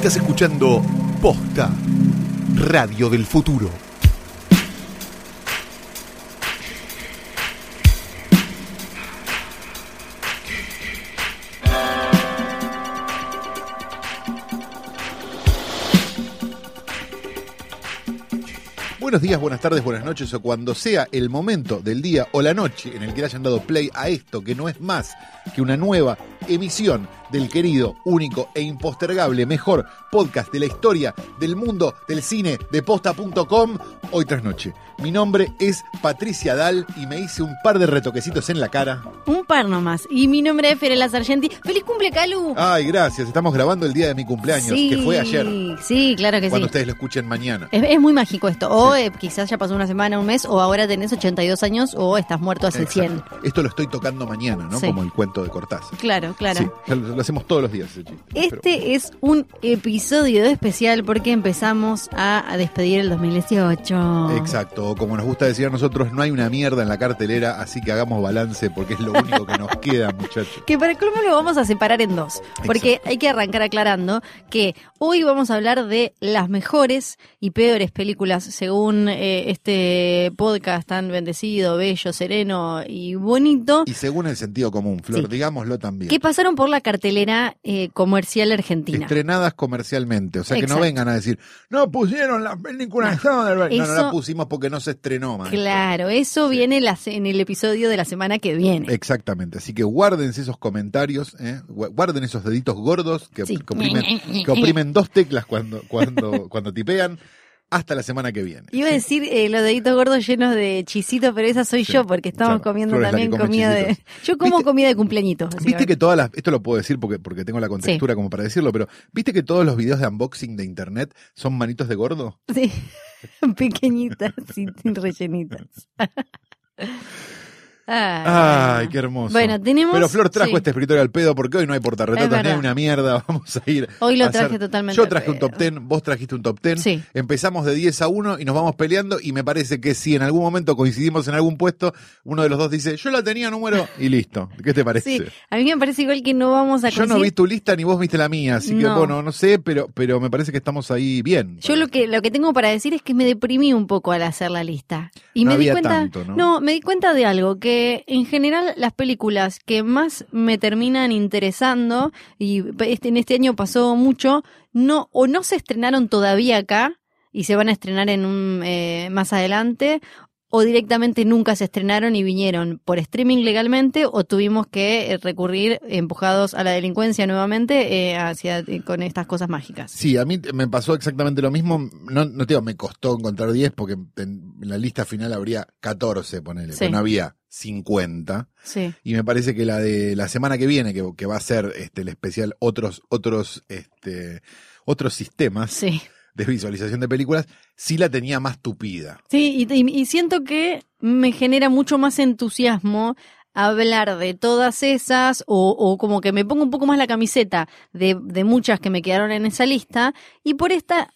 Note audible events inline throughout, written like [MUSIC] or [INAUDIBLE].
Estás escuchando Posta, Radio del Futuro. Buenos días, buenas tardes, buenas noches o cuando sea el momento del día o la noche en el que hayan dado play a esto que no es más que una nueva emisión del querido, único e impostergable mejor podcast de la historia del mundo del cine de posta.com hoy tras noche. Mi nombre es Patricia Dal y me hice un par de retoquecitos en la cara. Un par nomás. Y mi nombre es Ferela Sargenti. ¡Feliz cumple, Calu! Ay, gracias. Estamos grabando el día de mi cumpleaños, Sí, que fue ayer. Sí, claro que Cuando sí. ustedes lo escuchen mañana. Es, es muy mágico esto. O eh, quizás ya pasó una semana, un mes, o ahora tenés 82 años, o estás muerto hace 100. Exacto. Esto lo estoy tocando mañana, ¿no? Sí. Como el cuento de Cortázar. Claro, claro. Sí, lo, hacemos todos los días. Pero- Este es un episodio especial porque empezamos a, a despedir el 2018. Exacto, como nos gusta decir a nosotros, no hay una mierda en la cartelera, así que hagamos balance porque es lo único que nos queda, muchachos. Que para el colmo lo vamos a separar en dos. Porque Exacto. hay que arrancar aclarando que hoy vamos a hablar de las mejores y peores películas según eh, este podcast tan bendecido, bello, sereno y bonito. Y según el sentido común, Flor, Sí. digámoslo también. Que pasaron por la cartelera eh, comercial argentina. Estrenadas comercialmente, o sea que no vengan a decir, no pusieron la película de Soderbergh". No, no la Eso- pusimos porque no se estrenó. Claro, eso Sí. viene la en el episodio de la semana que viene. Exactamente, así que guárdense esos comentarios, ¿eh? Gu- guarden esos deditos gordos que, Sí. que oprimen, [LAUGHS] que oprimen dos teclas cuando, cuando, cuando tipean, hasta la semana que viene. Iba a decir eh, los deditos gordos llenos de chisito, pero esa soy Sí, yo, porque estamos claro. comiendo Flor también comida de. chisitos. Yo como ¿Viste- comida de cumpleañitos. Viste que todas las, esto lo puedo decir porque, porque tengo la contextura como para decirlo, pero viste que todos los videos de unboxing de internet son manitos de gordo. Sí, [LAUGHS] pequeñitas y rellenitas. [LAUGHS] Ay, qué hermoso. Bueno, tenemos. Pero Flor trajo sí. este escritorio al pedo porque hoy no hay portarretratos, ni una mierda. [LAUGHS] Vamos a ir. Hoy lo hacer- traje totalmente Yo traje un top 10, vos trajiste un top 10. Sí. Empezamos de 10 a 1 y nos vamos peleando. Y me parece que si en algún momento coincidimos en algún puesto, uno de los dos dice, yo la tenía número y listo. ¿Qué te parece? Sí, a mí me parece igual que no vamos a Yo no vi tu lista ni vos viste la mía, así que No. bueno, no sé, pero, pero me parece que estamos ahí bien. Yo lo que lo que tengo para decir es que me deprimí un poco al hacer la lista. Y No me di cuenta, tanto, ¿no? me di cuenta de algo que en general las películas que más me terminan interesando y este en este año pasó mucho, no o no se estrenaron todavía acá y se van a estrenar en un eh, más adelante o directamente nunca se estrenaron y vinieron por streaming legalmente o tuvimos que eh, recurrir empujados a la delincuencia nuevamente eh, hacia eh, con estas cosas mágicas. Sí, a mí me pasó exactamente lo mismo. No, no te digo, me costó encontrar 10 porque en la lista final habría 14, ponele, Sí. pero no había 50. Sí. Y me parece que la de la semana que viene, que, que va a ser este, el especial otros, otros, este, otros sistemas Sí. de visualización de películas, sí la tenía más tupida. Sí, y, y- siento que me genera mucho más entusiasmo hablar de todas esas o, o como que me pongo un poco más la camiseta de, de muchas que me quedaron en esa lista y por esta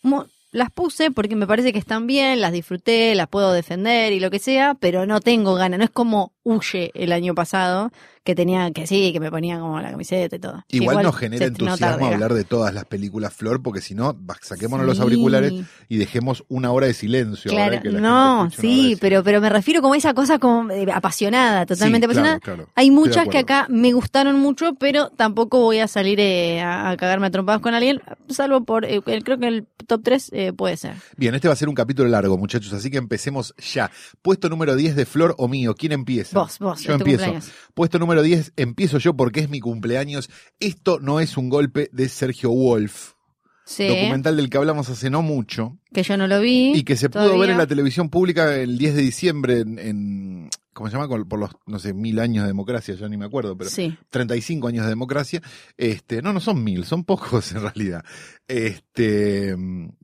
las puse porque me parece que están bien, las disfruté, las puedo defender y lo que sea, pero no tengo ganas, no es como Huye el año pasado que tenía que sí, que me ponía como la camiseta y todo. Igual, nos genera entusiasmo hablar de todas las películas Flor, porque si no, saquémonos los auriculares y dejemos una hora de silencio. Claro, que la no, sí, pero, pero me refiero como a esa cosa como eh, apasionada, totalmente Sí, apasionada. claro. Hay muchas que acá me gustaron mucho, pero tampoco voy a salir eh, a, a cagarme a trompadas con alguien, salvo por, eh, creo que el top 3 puede ser. Bien, este va a ser un capítulo largo, muchachos, así que empecemos ya. Puesto número 10 de Flor o mío, ¿quién empieza? Vos, vos, Yo empiezo. cumpleaños. Puesto número 10, empiezo yo porque es mi cumpleaños. Esto no es un golpe de Sergio Wolf, Sí, documental del que hablamos hace no mucho que yo no lo vi. y que se pudo ver en la televisión pública el 10 de diciembre en, en- ¿cómo se llama? Por los, no sé, mil años de democracia, ya ni me acuerdo, pero Sí, 35 años de democracia. Este, no, no son mil, son pocos en realidad. Este,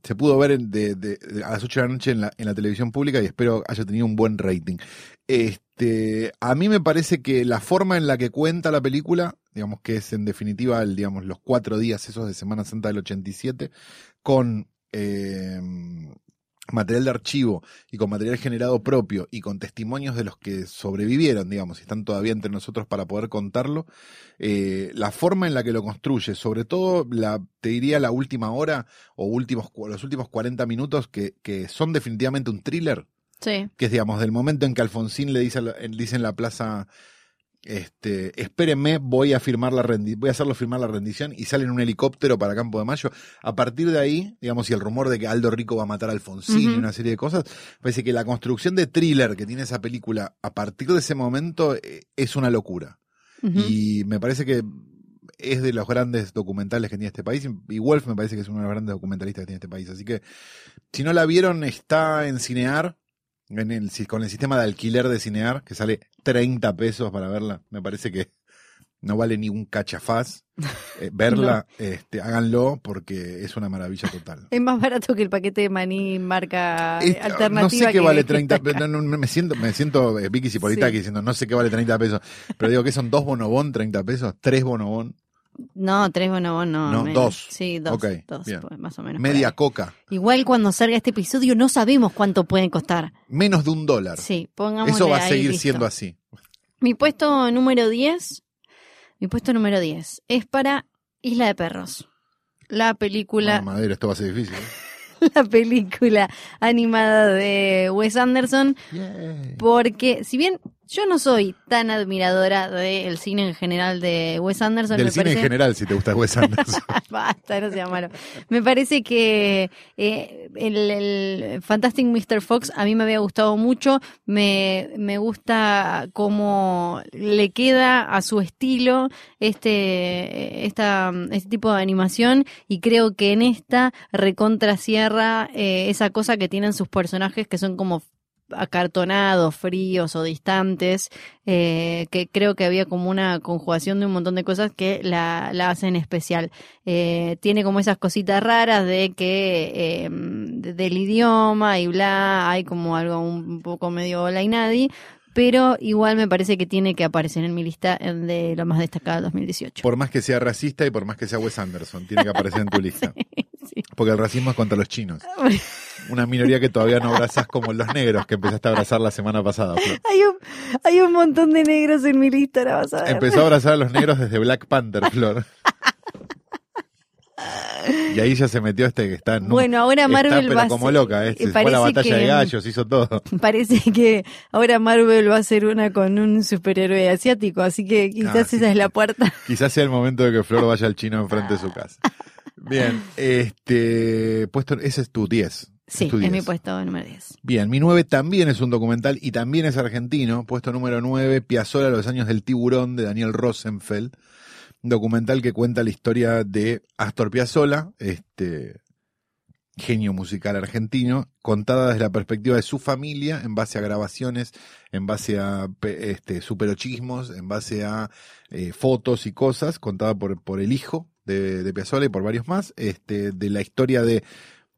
se pudo ver en- de, de- de- a las 8 de la noche en la, en la televisión pública y espero haya tenido un buen rating. Este, a mí me parece que la forma en la que cuenta la película, digamos que es en definitiva, el, digamos, los cuatro días esos de Semana Santa del 87, con, eh, material de archivo y con material generado propio y con testimonios de los que sobrevivieron, digamos, y están todavía entre nosotros para poder contarlo, eh, la forma en la que lo construye, sobre todo la, te diría la última hora o últimos, los últimos 40 minutos que son definitivamente un thriller, Sí. que es digamos del momento en que Alfonsín le dice, dice en la plaza este, espérenme, voy a firmar la rendi voy a hacerlo firmar la rendición y sale en un helicóptero para Campo de Mayo. A partir de ahí, digamos, y el rumor de que Aldo Rico va a matar a Alfonsín y una serie de cosas, parece que la construcción de thriller que tiene esa película a partir de ese momento eh, es una locura. Y me parece que es de los grandes documentales que tiene este país. Y Wolf me parece que es uno de los grandes documentalistas que tiene este país. Así que, si no la vieron, está en Cinear, en el, con el sistema de alquiler de Cinear, que sale 30 pesos para verla. Me parece que no vale ni un cachafaz eh, [LAUGHS] verla. este, háganlo porque es una maravilla total. [LAUGHS] Es más barato que el paquete de maní marca Es- alternativa. no sé qué que- vale que 30 está acá. pesos. no, no, me siento, me siento eh, Vicky Cipolitaki Sí. diciendo no sé qué vale 30 pesos. Pero digo que son dos bonobón 30 pesos, tres bonobón, No, tres bonobón no. No, menos. dos. Sí, dos. Ok, dos, bien. pues, más o menos. media coca, Igual cuando salga este episodio no sabemos cuánto pueden costar. menos de un dólar. Sí, pongamos Eso va a seguir siendo así. Mi puesto número 10, mi puesto número 10 es para Isla de Perros. La película, Bueno, madera, esto va a ser difícil. ¿eh? [LAUGHS] la película animada de Wes Anderson, porque si bien yo no soy tan admiradora del cine en general de Wes Anderson, Del me cine parece... en general, si te gusta Wes Anderson. [LAUGHS] Basta, no sea malo. Me parece que eh, el, el Fantastic Mr. Fox a mí me había gustado mucho. Me, me gusta cómo le queda a su estilo este, esta, este tipo de animación y creo que en esta recontra cierra eh, esa cosa que tienen sus personajes que son como acartonados, fríos o distantes, eh, que creo que había como una conjugación de un montón de cosas que la, la hacen especial. Eh, tiene como esas cositas raras de que eh, de- del idioma y bla, hay como algo un poco medio hola y nadie, pero igual me parece que tiene que aparecer en mi lista de lo más destacado del 2018. Por más que sea racista y por más que sea Wes Anderson, tiene que aparecer en tu [LAUGHS] lista. Sí. Porque el racismo es contra los chinos. [LAUGHS] Una minoría que todavía no abrazás como los negros que empezaste a abrazar la semana pasada. Flor. Hay un, hay un montón de negros en mi lista, la vas a ver. Empezó a abrazar a los negros desde Black Panther, Flor. Y ahí ya se metió este que está en Bueno, ahora está, Marvel pero va como loca, ¿eh? Se fue a la batalla que- de gallos, hizo todo. [LAUGHS] Parece que ahora Marvel va a hacer una con un superhéroe asiático, así que quizás Ah, sí. esa es la puerta. [LAUGHS] Quizás sea el momento de que Flor vaya al chino enfrente de su casa. Bien, este puesto, ese es tu 10. Sí, es 10. mi puesto número 10. Bien, mi 9 también es un documental y también es argentino. Puesto número 9, Piazzolla, Los años del tiburón, de Daniel Rosenfeld. Un documental que cuenta la historia de Astor Piazzolla, este genio musical argentino, contada desde la perspectiva de su familia, en base a grabaciones, en base a este, superochismos, en base a eh, fotos y cosas, contada por, por el hijo de, de Piazzolla y por varios más, este, de la historia de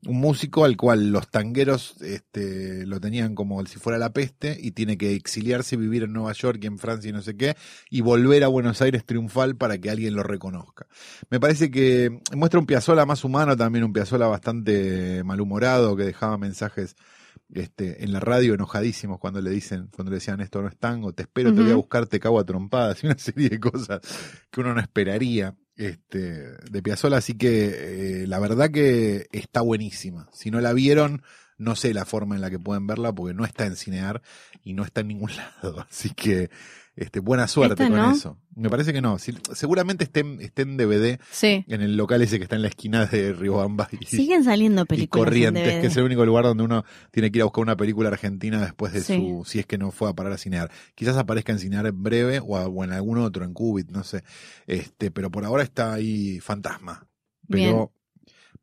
un músico al cual los tangueros este, lo tenían como si fuera la peste y tiene que exiliarse vivir en Nueva York y en Francia y no sé qué y volver a Buenos Aires triunfal para que alguien lo reconozca. Me parece que muestra un Piazzolla más humano también, un Piazzolla bastante malhumorado que dejaba mensajes este, en la radio enojadísimos cuando le dicen, cuando le decían esto no es tango, te espero, te voy a buscar, te cago a trompadas [LAUGHS] y una serie de cosas que uno no esperaría este, de Piazzolla, así que eh, la verdad que está buenísima. Si no la vieron, no sé la forma en la que pueden verla porque no está en Cinear y no está en ningún [LAUGHS] lado, así que este, buena suerte ¿Esta con eso. Me parece que no, Si- seguramente esté, en- esté en DVD Sí. en el local ese que está en la esquina de Riobamba y, Siguen saliendo y películas. en Corrientes, DVD. que es el único lugar donde uno tiene que ir a buscar una película argentina después de Sí. su, si es que no fue a parar a Cinear. Quizás aparezca en Cinear en breve o, a- o en algún otro, en Cubit, no sé. Este, pero por ahora está ahí fantasma. Pero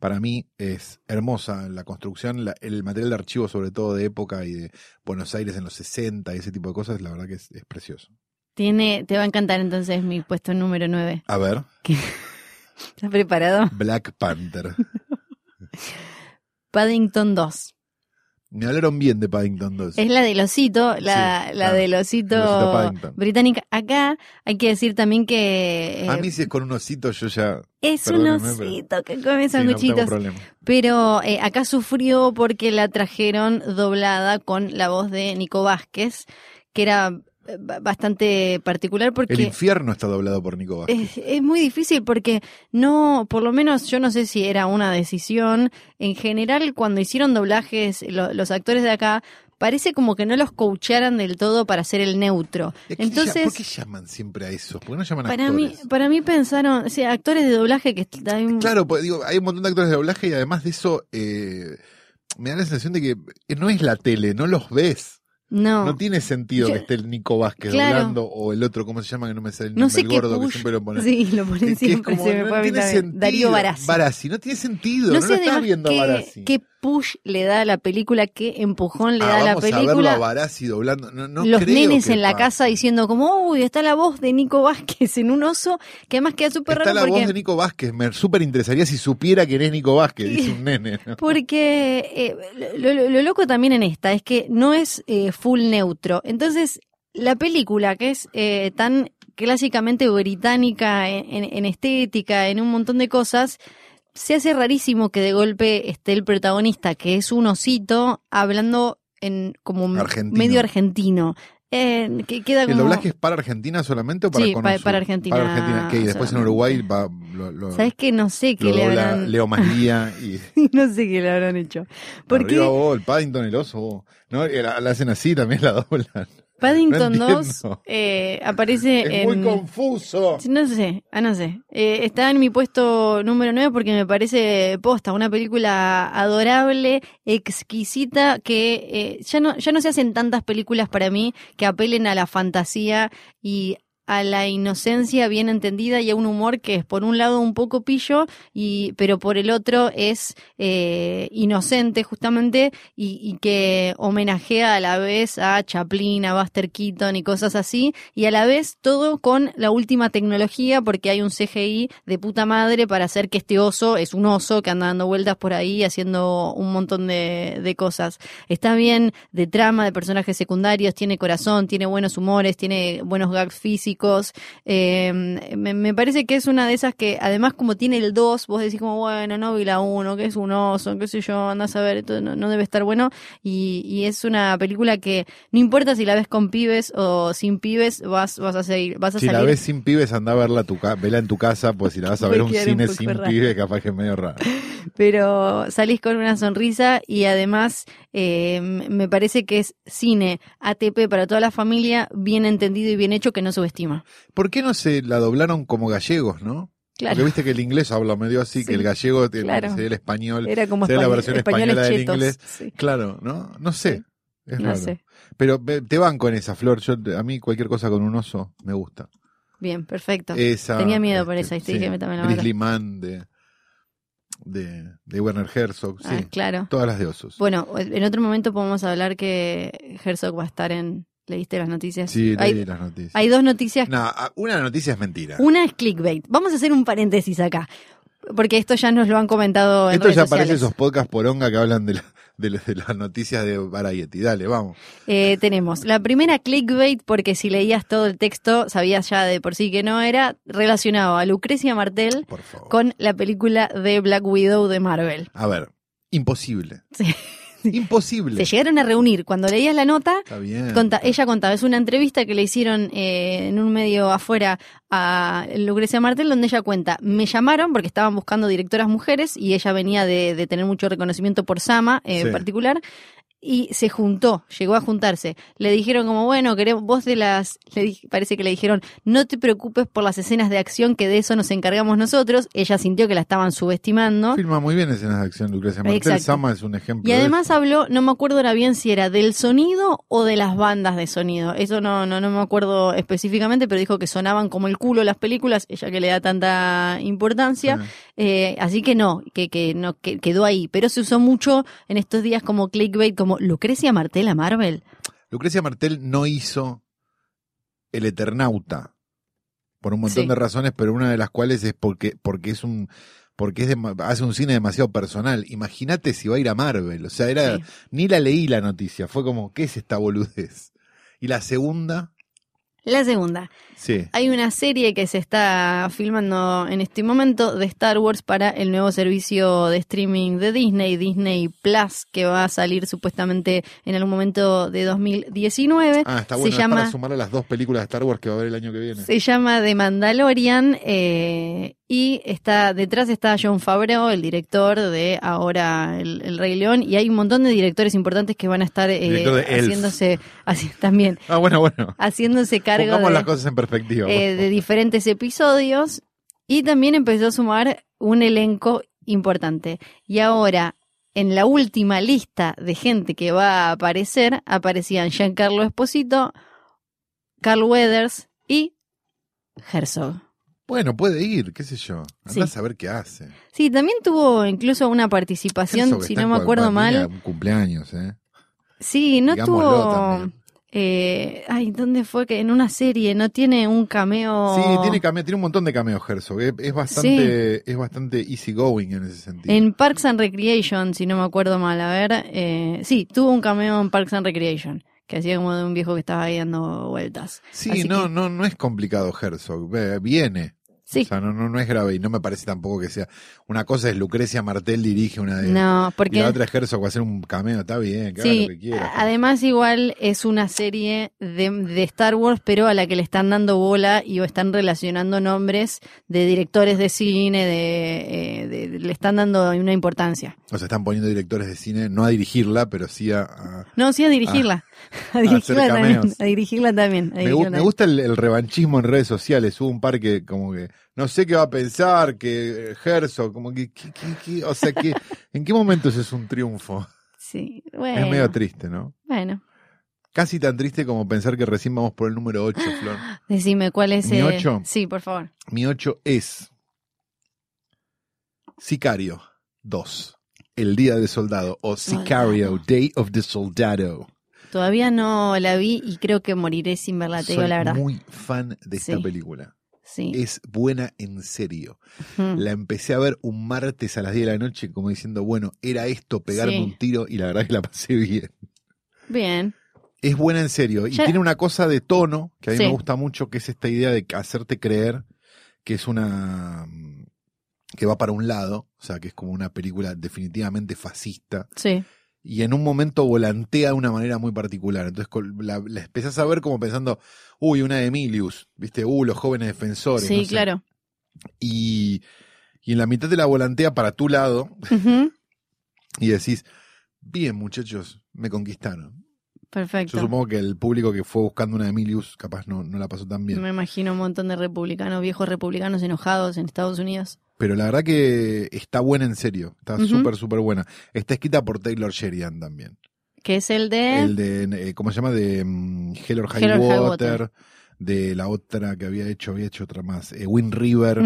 para mí es hermosa la construcción, la- el material de archivo sobre todo de época y de Buenos Aires en los 60 y ese tipo de cosas, la verdad que es, es precioso. Tiene, te va a encantar entonces mi puesto número 9. A ver, [LAUGHS] ¿Estás preparado? Black Panther. [LAUGHS] Paddington 2. Me hablaron bien de Paddington 2. Es la del osito, la, Sí, la del osito, británica. Acá hay que decir también que eh, A mí si es con un osito yo ya es un pero- osito que come sí, no sanguchitos. pero eh, acá sufrió porque la trajeron doblada con la voz de Nico Vázquez, que era eh, bastante particular El porque infierno está doblado por Nico Vázquez. es, es muy difícil porque no, por lo menos yo no sé si era una decisión. En general, cuando hicieron doblajes, lo- los actores de acá, parece como que no los coacharan del todo para ser el neutro. Entonces, ¿Por qué llaman siempre a eso? ¿Por qué no llaman para mí, para mí pensaron, o sea, actores de doblaje que Claro, pues, digo, hay un montón de actores de doblaje y además de eso eh, me da la sensación de que no es la tele, no los ves. No, No tiene sentido Yo- que esté el Nico Vázquez Claro. doblando o el otro, ¿cómo se llama? Que no me sale el no nombre, el gordo que siempre lo pone. Sí, lo Que- ponen que es siempre, como, se me no a mí tiene sentido. Darío Barassi. Barassi, no tiene sentido. No No, lo estás viendo a qué, Barassi. qué push le da a la película, qué empujón le Ah, da a la vamos a verlo película. a doblando. No, no los creo nenes que en la casa diciendo como, uy, está la voz de Nico Vázquez en un oso, que además queda súper Está raro la porque, voz de Nico Vázquez. Me súper interesaría si supiera quién es Nico Vázquez, dice un nene. ¿no? porque eh, lo, lo- lo loco también en esta es que no es eh, full neutro. Entonces, la película, que es eh, tan clásicamente británica en, en- en estética, en un montón de cosas, se hace rarísimo que de golpe esté el protagonista, que es un osito, hablando en como Argentino. medio argentino. Eh, que queda ¿El como... doblaje es para Argentina solamente o para Sí, Cono pa- Sur? para Argentina Para Argentina. ¿Qué? Y después en. Uruguay va, lo, lo, ¿Sabes qué? No sé qué le habrán... Leo y [LAUGHS] no sé qué le habrán hecho. Porque arriba vos, el Paddington, el oso. vos. ¿No? Y La, la hacen así, también la doblan. Paddington No 2 entiendo. eh, aparece Es en... muy confuso. No sé, ah, no sé. Eh, está en mi puesto número 9 porque me parece posta, una película adorable, exquisita, que eh, ya, no, ya no se hacen tantas películas para mí que apelen a la fantasía y a la inocencia bien entendida y a un humor que es por un lado un poco pillo, y, pero por el otro es eh, inocente justamente y, que homenajea a la vez a Chaplin, a Buster Keaton y cosas así, y a la vez todo con la última tecnología porque hay un CGI de puta madre para hacer que este oso es un oso que anda dando vueltas por ahí haciendo un montón de, de cosas. Está bien de trama, de personajes secundarios, tiene corazón, tiene buenos humores, tiene buenos gags físicos. Eh, me, me parece que es una de esas que además como tiene el 2, vos decís como, bueno, no vi la 1, que es un oso, qué sé yo, andás a ver, esto no, no debe estar bueno. Y, y es una película que no importa si la ves con pibes o sin pibes, vas, vas a seguir, vas a Si salir. la ves sin pibes, anda a verla, tu vela en tu casa, pues si la vas a ver un cine sin raro. pibe, capaz que es medio raro. [LAUGHS] pero salís con una sonrisa y además eh, me parece que es cine ATP para toda la familia, bien entendido y bien hecho que no subestima. ¿Por qué no se la doblaron como gallegos, no? Porque Claro, viste que el inglés habla medio así, Sí, que el gallego claro. sería el español. era como sería la español- versión española del inglés. sí. Claro, ¿no? No sé. Es No raro. sé. Pero te banco en esa flor. Yo, a mí cualquier cosa con un oso me gusta. Bien, perfecto. Esa, Tenía miedo por este, esa, y te dije, la Man de, de, de Werner Herzog. Sí, Ah, claro. todas las de osos. Bueno, en otro momento podemos hablar que Herzog va a estar en... ¿Leíste las noticias? sí, leí hay, las noticias. hay dos noticias No, a- una noticia es mentira. Una es clickbait. Vamos a hacer un paréntesis acá. Porque esto ya nos lo han comentado en Esto redes ya parece esos podcasts poronga que hablan de, la- de, la- de las noticias de Variety. Dale, vamos. Eh, tenemos la primera clickbait, porque si leías todo el texto, sabías ya de por sí que no era, relacionado a Lucrecia Martel con la película de Black Widow de Marvel. A ver, imposible. Sí. [LAUGHS] Imposible. Se llegaron a reunir. Cuando leías la nota, Está bien. conta- ella contaba, es una entrevista que le hicieron eh, en un medio afuera a Lucrecia Martel, donde ella cuenta, me llamaron porque estaban buscando directoras mujeres y ella venía de, de tener mucho reconocimiento por Sama eh, en particular. Y se juntó, llegó a juntarse. Le dijeron como, bueno, queremos, vos de las, le di- parece que le dijeron, no te preocupes por las escenas de acción, que de eso nos encargamos nosotros. Ella sintió que la estaban subestimando. Filma muy bien escenas de acción, Lucrecia Martel. Sama es un ejemplo. Y de además habló, no me acuerdo ahora bien si era del sonido o de las bandas de sonido. Eso no, no, no me acuerdo específicamente, pero dijo que sonaban como el culo las películas, ella que le da tanta importancia. Sí. Eh, así que no, que, que no que quedó ahí. Pero se usó mucho en estos días como clickbait, como Lucrecia Martel a Marvel. Lucrecia Martel no hizo El Eternauta por un montón Sí. de razones, pero una de las cuales es porque, porque es un porque es dema- hace un cine demasiado personal. Imagínate si va a ir a Marvel. O sea, era Sí. ni la leí la noticia. Fue como, ¿qué es esta boludez? Y la segunda, La segunda, sí. hay una serie que se está filmando en este momento de Star Wars para el nuevo servicio de streaming de Disney, Disney Plus, que va a salir supuestamente en algún momento de 2019. Ah, está se bueno. es llama para sumar a las dos películas de Star Wars que va a haber el año que viene. Se llama The Mandalorian eh, y está detrás está John Favreau, el director de ahora El, El Rey León, y hay un montón de directores importantes que van a estar eh, haciéndose [LAUGHS] así, también Ah, bueno, bueno. haciéndose cargo Pongamos de, las cosas en eh, de diferentes episodios y también empezó a sumar un elenco importante. Y ahora, en la última lista de gente que va a aparecer, aparecían Giancarlo Esposito, Carl Weathers y Herzog. Bueno, puede ir, qué sé yo. Sí. Andás a ver qué hace. Sí, también tuvo incluso una participación, Herzog si no me acuerdo mal. Un cumpleaños, ¿eh? Sí, no Digámoslo tuvo. también. Eh, ay, ¿dónde fue que en una serie no tiene un cameo? Sí, tiene, cameo, tiene un montón de cameos Herzog. Es, es bastante, es bastante easy going en ese sentido. En Parks and Recreation, si no me acuerdo mal, a ver, eh, sí, tuvo un cameo en Parks and Recreation, que hacía como de un viejo que estaba ahí dando vueltas. Sí, Así no, que- no, no es complicado Herzog. Viene. Sí, O sea, no, no, no es grave y no me parece tampoco que sea. Una cosa es Lucrecia Martel dirige una de. no, Y porque la otra es Herzog va a hacer un cameo, está bien, que haga sí, lo que quiera. además igual es una serie de, de Star Wars, pero a la que le están dando bola y o están relacionando nombres de directores de cine, de, eh, de- le están dando una importancia. O sea, están poniendo directores de cine, no a dirigirla, pero sí a. a- No, sí a dirigirla, a [LAUGHS] dirigirla también, a dirigirla también. a Me, gu- dirigirla me también. gusta el, el revanchismo en redes sociales. Hubo un par que, como que. No sé qué va a pensar, que Herzog, como que. que- que- que- o sea, que. [LAUGHS] ¿En qué momento eso es un triunfo? Sí, bueno. Es medio triste, ¿no? Bueno, Casi tan triste como pensar que recién vamos por el número 8, [GASPS] Flor. decime cuál es ¿Mi eh, ocho? Sí, por favor. Mi 8 es Sicario 2. El Día del Soldado o Sicario. Day of the Soldado. Todavía no la vi y creo que moriré sin verla, te digo Soy la verdad. muy fan de esta Sí. película. Sí. Es buena en serio. La empecé a ver un martes a las 10 de la noche como diciendo, bueno, era esto, pegarme Sí. un tiro y la verdad que la pasé bien. Bien. Es buena en serio y Ya- tiene una cosa de tono que a mí Sí. me gusta mucho, que es esta idea de hacerte creer que es una que va para un lado, o sea, que es como una película definitivamente fascista Sí. Y en un momento volantea de una manera muy particular. Entonces la, la empezás a ver como pensando, uy, una de Emilius, ¿viste? Uh, los jóvenes defensores. Sí, no sé. claro. Y, y en la mitad de la volantea para tu lado y decís, bien muchachos, me conquistaron. Perfecto. Yo supongo que el público que fue buscando una Emilius capaz no, no la pasó tan bien. Me imagino un montón de republicanos, viejos republicanos enojados en Estados Unidos. Pero la verdad que está buena en serio. Está Ujú. súper, súper buena. Está escrita por Taylor Sheridan también. Que es el de. El de, eh, ¿cómo se llama? De mm, Hell or High, Hell or High Water. De la otra que había hecho, había hecho otra más. Eh, Wind River.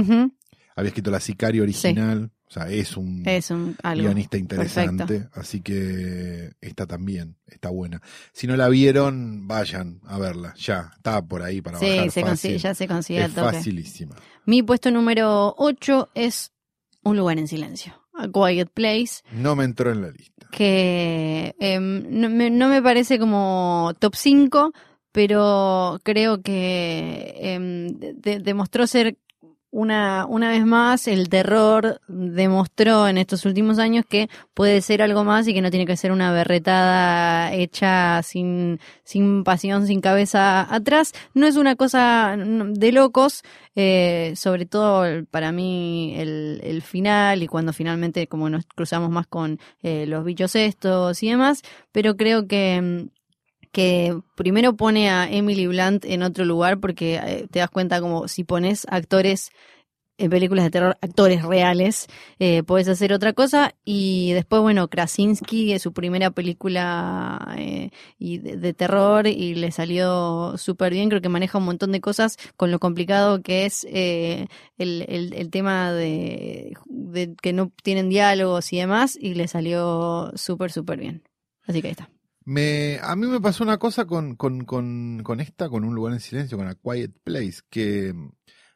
Había escrito la Sicario original. O sea, es un Es un algo. guionista interesante. Así que está también, está buena. Si no la vieron, vayan a verla. Ya, está por ahí para Sí, bajar se fácil. consigue, ya se consigue es toque. facilísima. Mi puesto número 8 es Un lugar en silencio. A Quiet Place. No me entró en la lista. que em, no, me, no me parece como top 5, pero creo que em, de- demostró ser una, una vez más el terror demostró en estos últimos años que puede ser algo más y que no tiene que ser una berretada hecha sin, sin pasión, sin cabeza atrás. No es una cosa de locos, eh, sobre todo para mí el, el final y cuando finalmente como nos cruzamos más con eh, los bichos estos y demás, pero creo que mm, que primero pone a Emily Blunt en otro lugar porque eh, te das cuenta como si pones actores en películas de terror, actores reales, eh, puedes hacer otra cosa. Y después, bueno, Krasinski, es su primera película eh, y de, terror y le salió súper bien. Creo que maneja un montón de cosas con lo complicado que es eh, el, el, el tema de, de que no tienen diálogos y demás. Y le salió súper, súper bien. Así que ahí está. Me, a mí me pasó una cosa con, con, con, con esta, con Un lugar en silencio, con A Quiet Place, que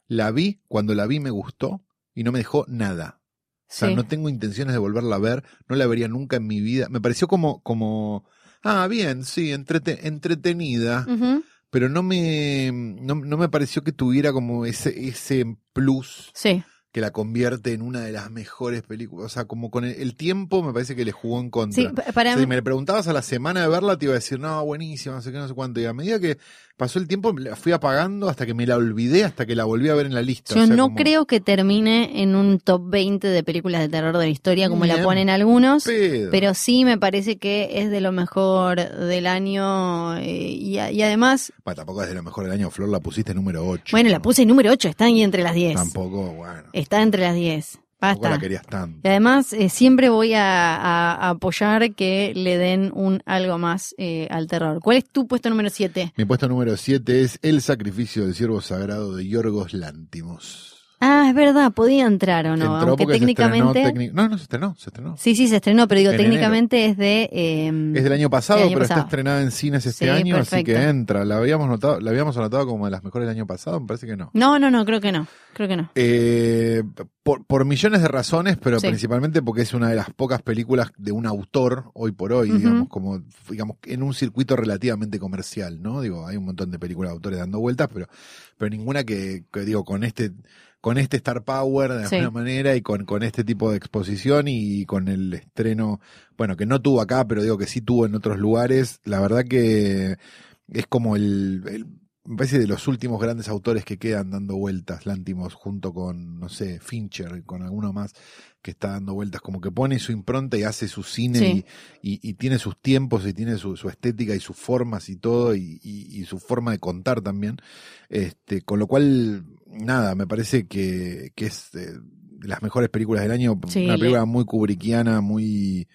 la vi, cuando la vi me gustó y no me dejó nada. sea, Sí. no tengo intenciones de volverla a ver, no la vería nunca en mi vida. Me pareció como, como, ah, bien, sí, entrete- entretenida, pero no me, no, no me pareció que tuviera como ese, ese plus Sí. Que la convierte en una de las mejores películas. O sea, como con el, el tiempo me parece que le jugó en contra. Sí, pa- para O sea, si mí. me preguntabas a la semana de verla, te iba a decir, no, buenísima, no sé qué, no sé cuánto. Y a medida que pasó el tiempo, la fui apagando hasta que me la olvidé, hasta que la volví a ver en la lista. Yo O sea, no como- creo que termine en un top 20 de películas de terror de la historia como la en ponen algunos. pedo. Pero sí me parece que es de lo mejor del año eh, y, además, tampoco es de lo mejor del año, Flor, la pusiste número 8. bueno, la puse número 8, está ahí entre las 10. Tampoco, bueno. Está entre las 10. Basta. la querías tanto. Y además, eh, siempre voy a, a- a apoyar que le den un algo más eh, al terror. ¿Cuál es tu puesto número 7? Mi puesto número 7 es El sacrificio del siervo sagrado de Yorgos Lántimos. Ah, es verdad, podía entrar o no, aunque estrenó técnicamente... no, no se estrenó, se estrenó. Sí, sí, se estrenó, pero digo, En técnicamente es de... eh, Es del año pasado, año pero está pasado. estrenada en cines este Sí, año, así que entra. La habíamos notado, la habíamos anotado como de las mejores del año pasado, me parece que no. No, no, no, creo que no. Creo que no. Eh, por, por millones de razones, pero Sí. principalmente porque es una de las pocas películas de un autor hoy por hoy, digamos, como digamos en un circuito relativamente comercial, ¿no? Digo, hay un montón de películas de autores dando vueltas, pero, pero ninguna que, que, digo, con este, con este Star Power de Sí. alguna manera y con, con este tipo de exposición y con el estreno, bueno, que no tuvo acá, pero digo que sí tuvo en otros lugares, la verdad que es como el, el- me parece de los últimos grandes autores que quedan dando vueltas, Lántimos, junto con, no sé, Fincher, con alguno más que está dando vueltas, como que pone su impronta y hace su cine Sí. y, y- y tiene sus tiempos y tiene su, su estética y sus formas y todo y, y- y su forma de contar también. Este, con lo cual, nada, me parece que, que es eh, de las mejores películas del año, Sí, una película muy kubrickiana, muy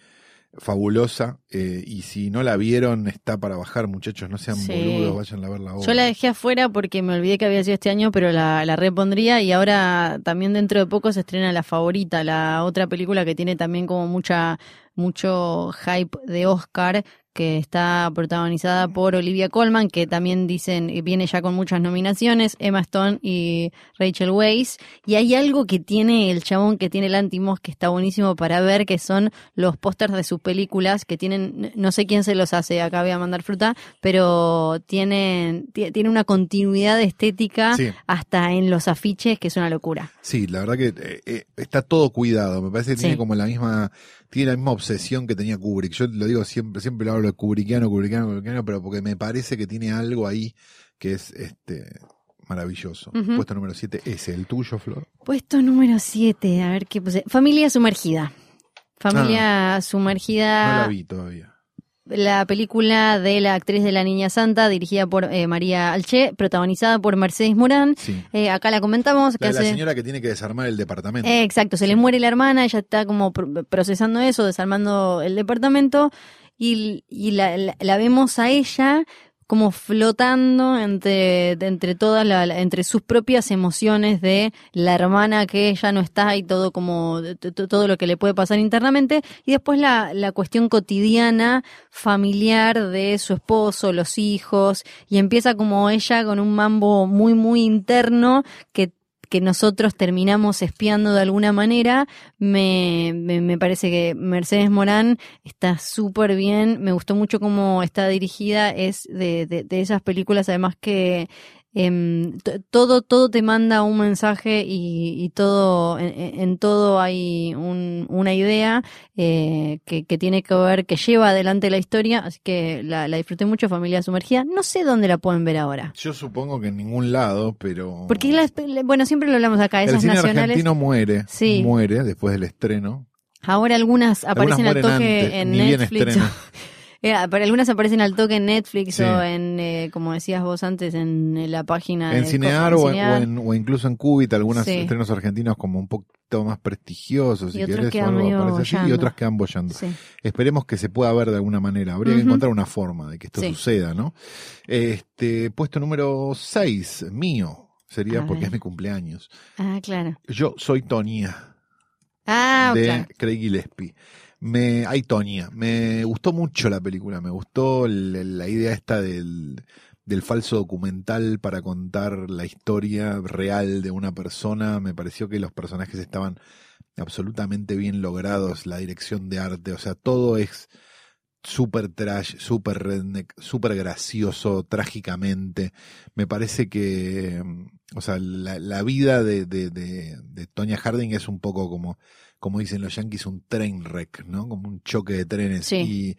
fabulosa eh, y si no la vieron está para bajar muchachos no sean Sí. boludos vayan a verla ahora Yo la dejé afuera porque me olvidé que había sido este año, pero la, la repondría y ahora también dentro de poco se estrena La Favorita, la otra película que tiene también como mucha mucho hype de Oscar, que está protagonizada por Olivia Colman, que también dicen viene ya con muchas nominaciones, Emma Stone y Rachel Weisz, y hay algo que tiene el chabón que tiene el Antimos que está buenísimo para ver, que son los pósters de sus películas, que tienen, no sé quién se los hace, acá voy a mandar fruta, pero tienen, ti- tiene una continuidad estética Sí. hasta en los afiches, que es una locura. Sí, la verdad que eh, eh, está todo cuidado. Me parece que tiene como la misma, tiene la misma obsesión que tenía Kubrick. Yo lo digo siempre, siempre lo hablo de Kubrickiano, Kubrickiano, Kubrickiano, pero porque me parece que tiene algo ahí que es este maravilloso. Ujú. Puesto número 7 es el tuyo, Flor. Puesto número 7, a ver qué puse. Familia sumergida. Familia sumergida. Ah. No la vi todavía. la película de la actriz de La Niña Santa, dirigida por eh, María Alché, protagonizada por Mercedes Morán. Sí. Eh, acá la comentamos. que La hace- señora que tiene que desarmar el departamento. Eh, exacto, se le muere la hermana, ella está como pr- procesando eso, desarmando el departamento y, y la, la- la vemos a ella como flotando entre, entre todas la- entre sus propias emociones de la hermana que ella no está y todo como todo lo que le puede pasar internamente y después la, la cuestión cotidiana familiar de su esposo, los hijos y empieza como ella con un mambo muy muy interno que que nosotros terminamos espiando de alguna manera, me, me, me parece que Mercedes Morán está súper bien, me gustó mucho cómo está dirigida, es de, de, de esas películas además que t- todo, todo te manda un mensaje y, y todo, en, todo hay un- una idea eh, que, que tiene que ver, que lleva adelante la historia, así que la, la disfruté mucho, Familia Sumergida, no sé dónde la pueden ver ahora. Yo supongo que en ningún lado, pero. Porque las, bueno, siempre lo hablamos acá, el esas cine nacionales. argentino muere. Sí. Muere después del estreno. Ahora algunas Algunas aparecen al toque antes, en Netflix. [LAUGHS] Eh, pero algunas aparecen al toque en Netflix Sí. o en, eh, como decías vos antes, en eh, la página En de Cinear, o, en- Cinear. o en- o incluso en Cubit, algunos Sí. estrenos argentinos como un poquito más prestigiosos, si Y querés, o algo así, y otras quedan bollando. Sí. Esperemos que se pueda ver de alguna manera. Habría que encontrar una forma de que esto suceda, ¿no? Este, puesto número 6, mío, sería porque es mi cumpleaños. Ah, claro. Yo soy Tonia, Ah, de claro. Craig Gillespie. Me, hay Tonia. Me gustó mucho la película. Me gustó la idea esta del, del falso documental para contar la historia real de una persona. Me pareció que los personajes estaban absolutamente bien logrados, la dirección de arte, o sea, todo es super trash, super redneck, super gracioso, trágicamente. Me parece que, o sea, la, la vida de, de, de, de, Tonya Harding es un poco como, como dicen los yankees, un train wreck, ¿no? Como un choque de trenes. Sí. Y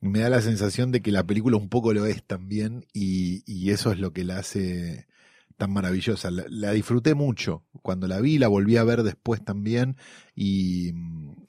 me da la sensación de que la película un poco lo es también y, y eso es lo que la hace tan maravillosa. La, la, disfruté mucho. Cuando la vi, la volví a ver después también. Y,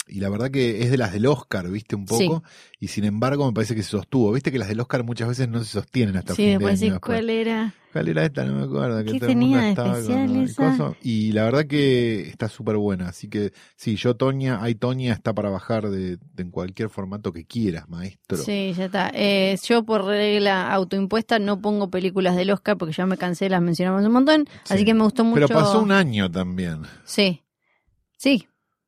y, la verdad que es de las del Oscar, ¿viste? Un poco. Sí. Y sin embargo, me parece que se sostuvo. ¿Viste que las del Oscar muchas veces no se sostienen hasta sí, fin de después año? Sí, ¿cuál era? ¿Cuál era esta? No me acuerdo. ¿Qué que tenía de especial con esa? Y la verdad que está súper buena. Así que sí, yo Toña, hay Toña, está para bajar de, de en cualquier formato que quieras, maestro. Sí, ya está. Eh, yo por regla autoimpuesta no pongo películas del Oscar porque ya me cansé, las mencionamos un montón. Sí. Así que me gustó mucho. Pero pasó un año también. Sí. Sí.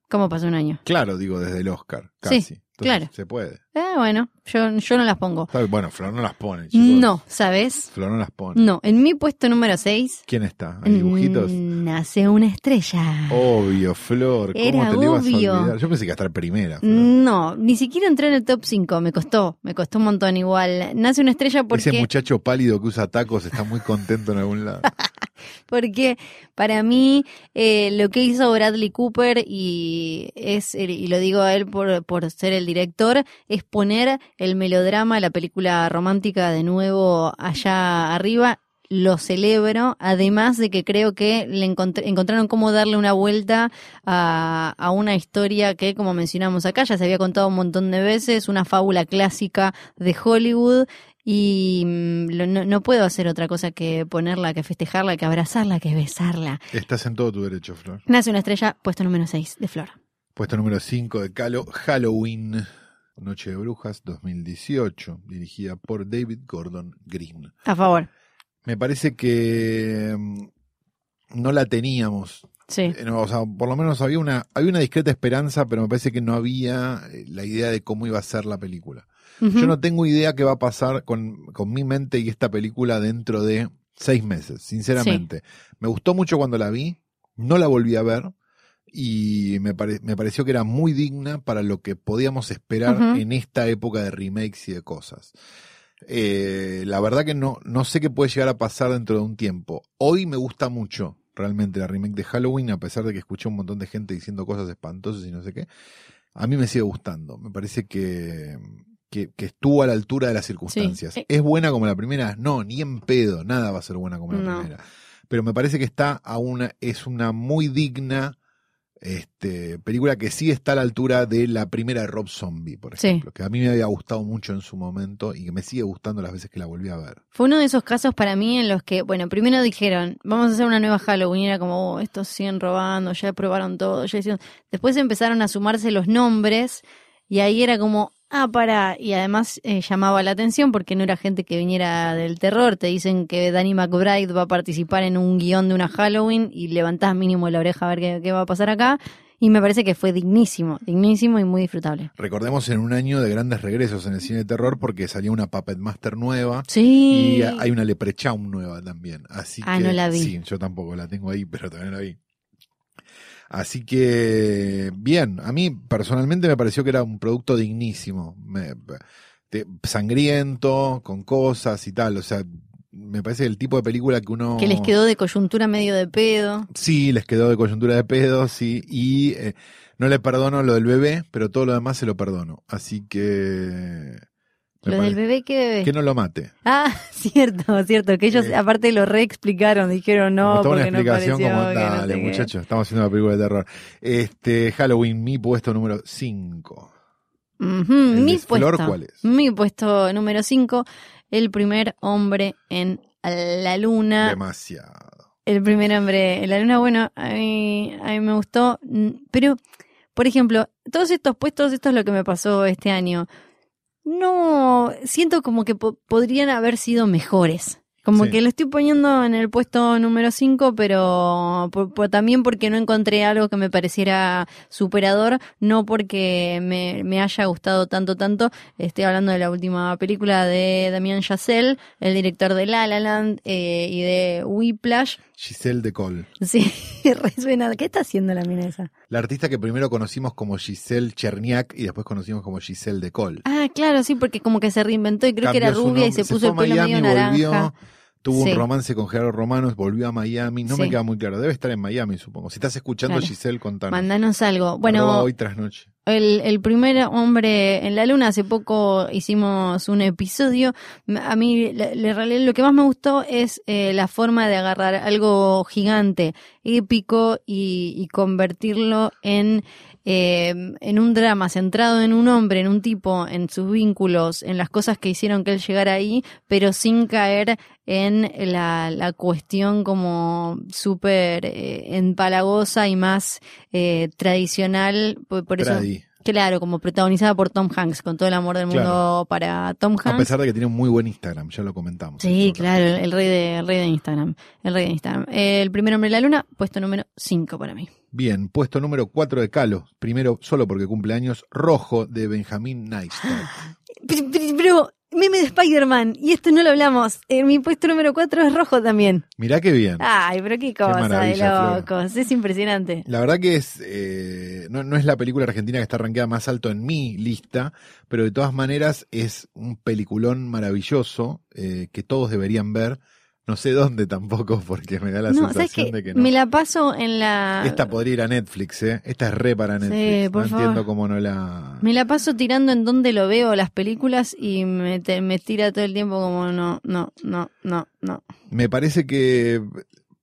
¿Cómo pasó un año? Claro, digo, desde el Oscar, casi. Sí, claro. Se puede. Ah, bueno, yo, yo no las pongo. Bueno, Flor no las pone, chicos. No, ¿sabes? Flor no las pone. No, en mi puesto número 6. ¿Quién está? ¿Hay dibujitos? Nace una estrella. Obvio, Flor. ¿Cómo Era te obvio. a olvidar? Yo pensé que iba a estar primera. Flor. No, ni siquiera entré en el top 5. Me costó, me costó un montón igual. Nace una estrella porque. Ese muchacho pálido que usa tacos está muy contento en algún lado. [LAUGHS] porque para mí eh, lo que hizo Bradley Cooper y es y lo digo a él por, por ser el director es poner el melodrama la película romántica de nuevo allá arriba. Lo celebro, además de que creo que le encontraron cómo darle una vuelta a, a, una historia que, como mencionamos acá, ya se había contado un montón de veces, una fábula clásica de Hollywood, y no, no, puedo hacer otra cosa que ponerla, que festejarla, que abrazarla, que besarla. Estás en todo tu derecho, Flor. Nace una estrella, puesto número 6 de Flor. Puesto número 5 de Calo, Halloween, Noche de Brujas 2018, dirigida por David Gordon Green. A favor. Me parece que no la teníamos. Sí. No, o sea, por lo menos había una, había una discreta esperanza, pero me parece que no había eh, la idea de cómo iba a ser la película. Uh -huh. Yo no tengo idea qué va a pasar con, con mi mente y esta película dentro de seis meses, sinceramente. Sí. Me gustó mucho cuando la vi, no la volví a ver y me, pare, me pareció que era muy digna para lo que podíamos esperar uh -huh. en esta época de remakes y de cosas. Eh, la verdad que no, no sé qué puede llegar a pasar dentro de un tiempo. Hoy me gusta mucho realmente la remake de Halloween, a pesar de que escuché un montón de gente diciendo cosas espantosas y no sé qué. A mí me sigue gustando. Me parece que, que, que estuvo a la altura de las circunstancias. Sí. ¿Es buena como la primera? No, ni en pedo. Nada va a ser buena como la No. primera. Pero me parece que está a una, es una muy digna este, película que sí está a la altura de la primera de Rob Zombie, por Sí. ejemplo, que a mí me había gustado mucho en su momento y que me sigue gustando las veces que la volví a ver. Fue uno de esos casos para mí en los que, bueno, primero dijeron, vamos a hacer una nueva Halloween, y era como, oh, estos siguen robando, ya probaron todo, ya hicieron... Después empezaron a sumarse los nombres y ahí era como, ah, para, y además eh, llamaba la atención porque no era gente que viniera del terror, te dicen que Danny McBride va a participar en un guion de una Halloween y levantás mínimo la oreja a ver qué, qué va a pasar acá. Y me parece que fue dignísimo, dignísimo y muy disfrutable. Recordemos en un año de grandes regresos en el cine de terror porque salió una Puppet Master nueva Sí. y hay una Leprechaun nueva también. Así Ah, que, no la vi. Sí, yo tampoco la tengo ahí, pero también la vi. Así que, bien, a mí personalmente me pareció que era un producto dignísimo, me- sangriento, con cosas y tal, o sea, me parece el tipo de película que uno... Que les quedó de coyuntura medio de pedo. Sí, les quedó de coyuntura de pedo, sí, y eh, no le perdono lo del bebé, pero todo lo demás se lo perdono. Así que... Lo del bebé, ¿qué bebé? Que no lo mate. Ah, [LAUGHS] cierto, cierto. Que ellos Eh, aparte lo reexplicaron, dijeron no, toma una porque no explicación pareció, como, no dale sé qué". muchachos, estamos haciendo una película de terror. Este, Halloween, mi puesto número 5. Ujú, ¿El Mi Flor puesto. cuál es? Mi puesto número 5, el primer hombre en la luna. Demasiado. El primer hombre en la luna, bueno, a mí, a mí me gustó. Pero, por ejemplo, todos estos puestos, esto es lo que me pasó este año. No, siento como que po- podrían haber sido mejores. Como Sí. que lo estoy poniendo en el puesto número 5, pero por- por- también porque no encontré algo que me pareciera superador, no porque me, me haya gustado tanto, tanto. Estoy hablando de la última película de Damien Chazelle, el director de La La Land eh, y de Whiplash. Giselle de Cole. Sí, [LAUGHS] resuena. ¿Qué está haciendo la mina esa? La artista que primero conocimos como Giselle Cherniak y después conocimos como Giselle de Cole. Ah, claro, sí, porque como que se reinventó y creo que era rubia y se puso el pelo medio naranja. volvió, tuvo Sí. un romance con Gerardo Romanos, volvió a Miami. No me queda muy claro. Debe estar en Miami, supongo. Si estás escuchando, Claro. Giselle, contanos. Mandanos algo. Arroba Bueno, hoy tras noche. El, el primer hombre en la luna, hace poco hicimos un episodio. A mí le- lo que más me gustó es eh, la forma de agarrar algo gigante, épico y, y convertirlo en, eh, en un drama centrado en un hombre, en un tipo, en sus vínculos, en las cosas que hicieron que él llegara ahí, pero sin caer en la, la cuestión como súper eh, empalagosa y más eh, tradicional. Por, eso. Claro, como protagonizada por Tom Hanks, con todo el amor del mundo Claro. para Tom Hanks. A pesar de que tiene un muy buen Instagram, ya lo comentamos. Sí, claro, el rey de, el rey de Instagram. El rey de Instagram. El primer hombre de la luna, puesto número 5 para mí. Bien, puesto número 4 de Calo. Primero, solo porque cumple años, Rojo de Benjamín Neistat. [GASPS] Pero, meme de Spider-Man, y esto no lo hablamos. En mi puesto número 4 es rojo también. Mirá qué bien. Ay, pero qué cosa de Flor. locos. Es impresionante. La verdad que es eh, no, no es la película argentina que está rankeada más alto en mi lista, pero de todas maneras es un peliculón maravilloso eh, que todos deberían ver. No sé dónde tampoco, porque me da la No, ¿sabes sensación de que no. Me la paso en la. Esta podría ir a Netflix, ¿eh? Esta es re para Sí, Netflix. por no favor. entiendo cómo no la. Me la paso tirando en donde lo veo las películas y me, te- me tira todo el tiempo como no, no, no, no, no. Me parece que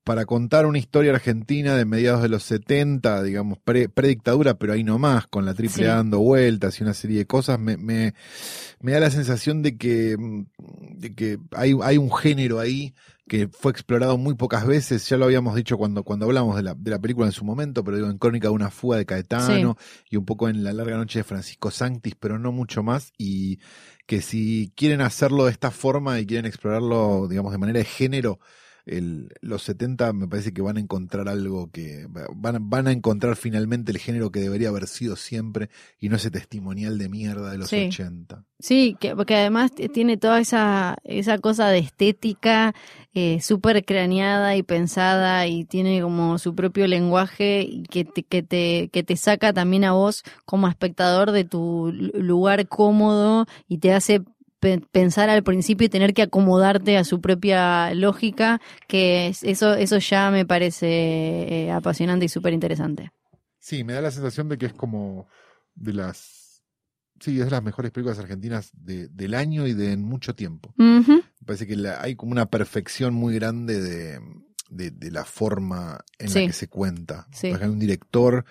para contar una historia argentina de mediados de los 70, digamos, pre- predictadura, pero ahí nomás, con la triple Sí. A dando vueltas y una serie de cosas, me, me, me da la sensación de que, de que hay, hay un género ahí que fue explorado muy pocas veces, ya lo habíamos dicho cuando, cuando hablamos de la, de la película en su momento, pero digo, en Crónica de una fuga de Caetano y un poco en La larga noche de Francisco Sanctis, pero no mucho más, y que si quieren hacerlo de esta forma y quieren explorarlo, digamos, de manera de género, el, los 70 me parece que van a encontrar algo que van, van a encontrar finalmente el género que debería haber sido siempre y no ese testimonial de mierda de los Sí. 80. Sí, que, porque además tiene toda esa, esa cosa de estética eh, súper craneada y pensada y tiene como su propio lenguaje y que te, que, te, que te saca también a vos como espectador de tu lu- lugar cómodo y te hace pensar al principio y tener que acomodarte a su propia lógica, que es- eso, eso ya me parece eh, apasionante y súper interesante. Sí, me da la sensación de que es como de las... Sí, es de las mejores películas argentinas de- del año y de en mucho tiempo. Me parece que la- hay como una perfección muy grande de, de, de la forma en Sí. la que se cuenta. Sí. Hay un director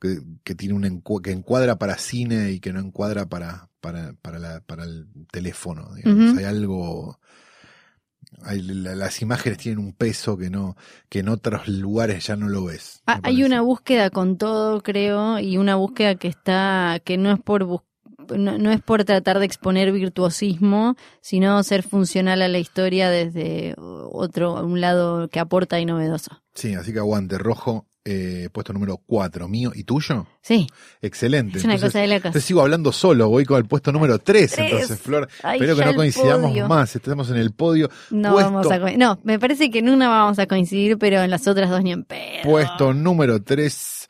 que, que tiene un encu- que encuadra para cine y que no encuadra para, para, para, la, para el teléfono. digamos. Hay algo. hay- la- las imágenes tienen un peso que no, que en otros lugares ya no lo ves. Ah, Hay una búsqueda con todo, creo, y una búsqueda que está, que no es por bus- no, no es por tratar de exponer virtuosismo, sino ser funcional a la historia desde otro, un lado que aporta y novedoso. Sí, así que aguante, rojo, eh, puesto número 4, mío y tuyo. Sí, Excelente. es una Entonces- cosa de locos. Entonces sigo hablando solo, voy con el puesto número 3, Tres. entonces, Flor. Ay, Espero que no coincidamos podio. más, estemos en el podio. No puesto- vamos a no, me parece que en una vamos a coincidir, pero en las otras dos ni en pedo. Puesto número 3,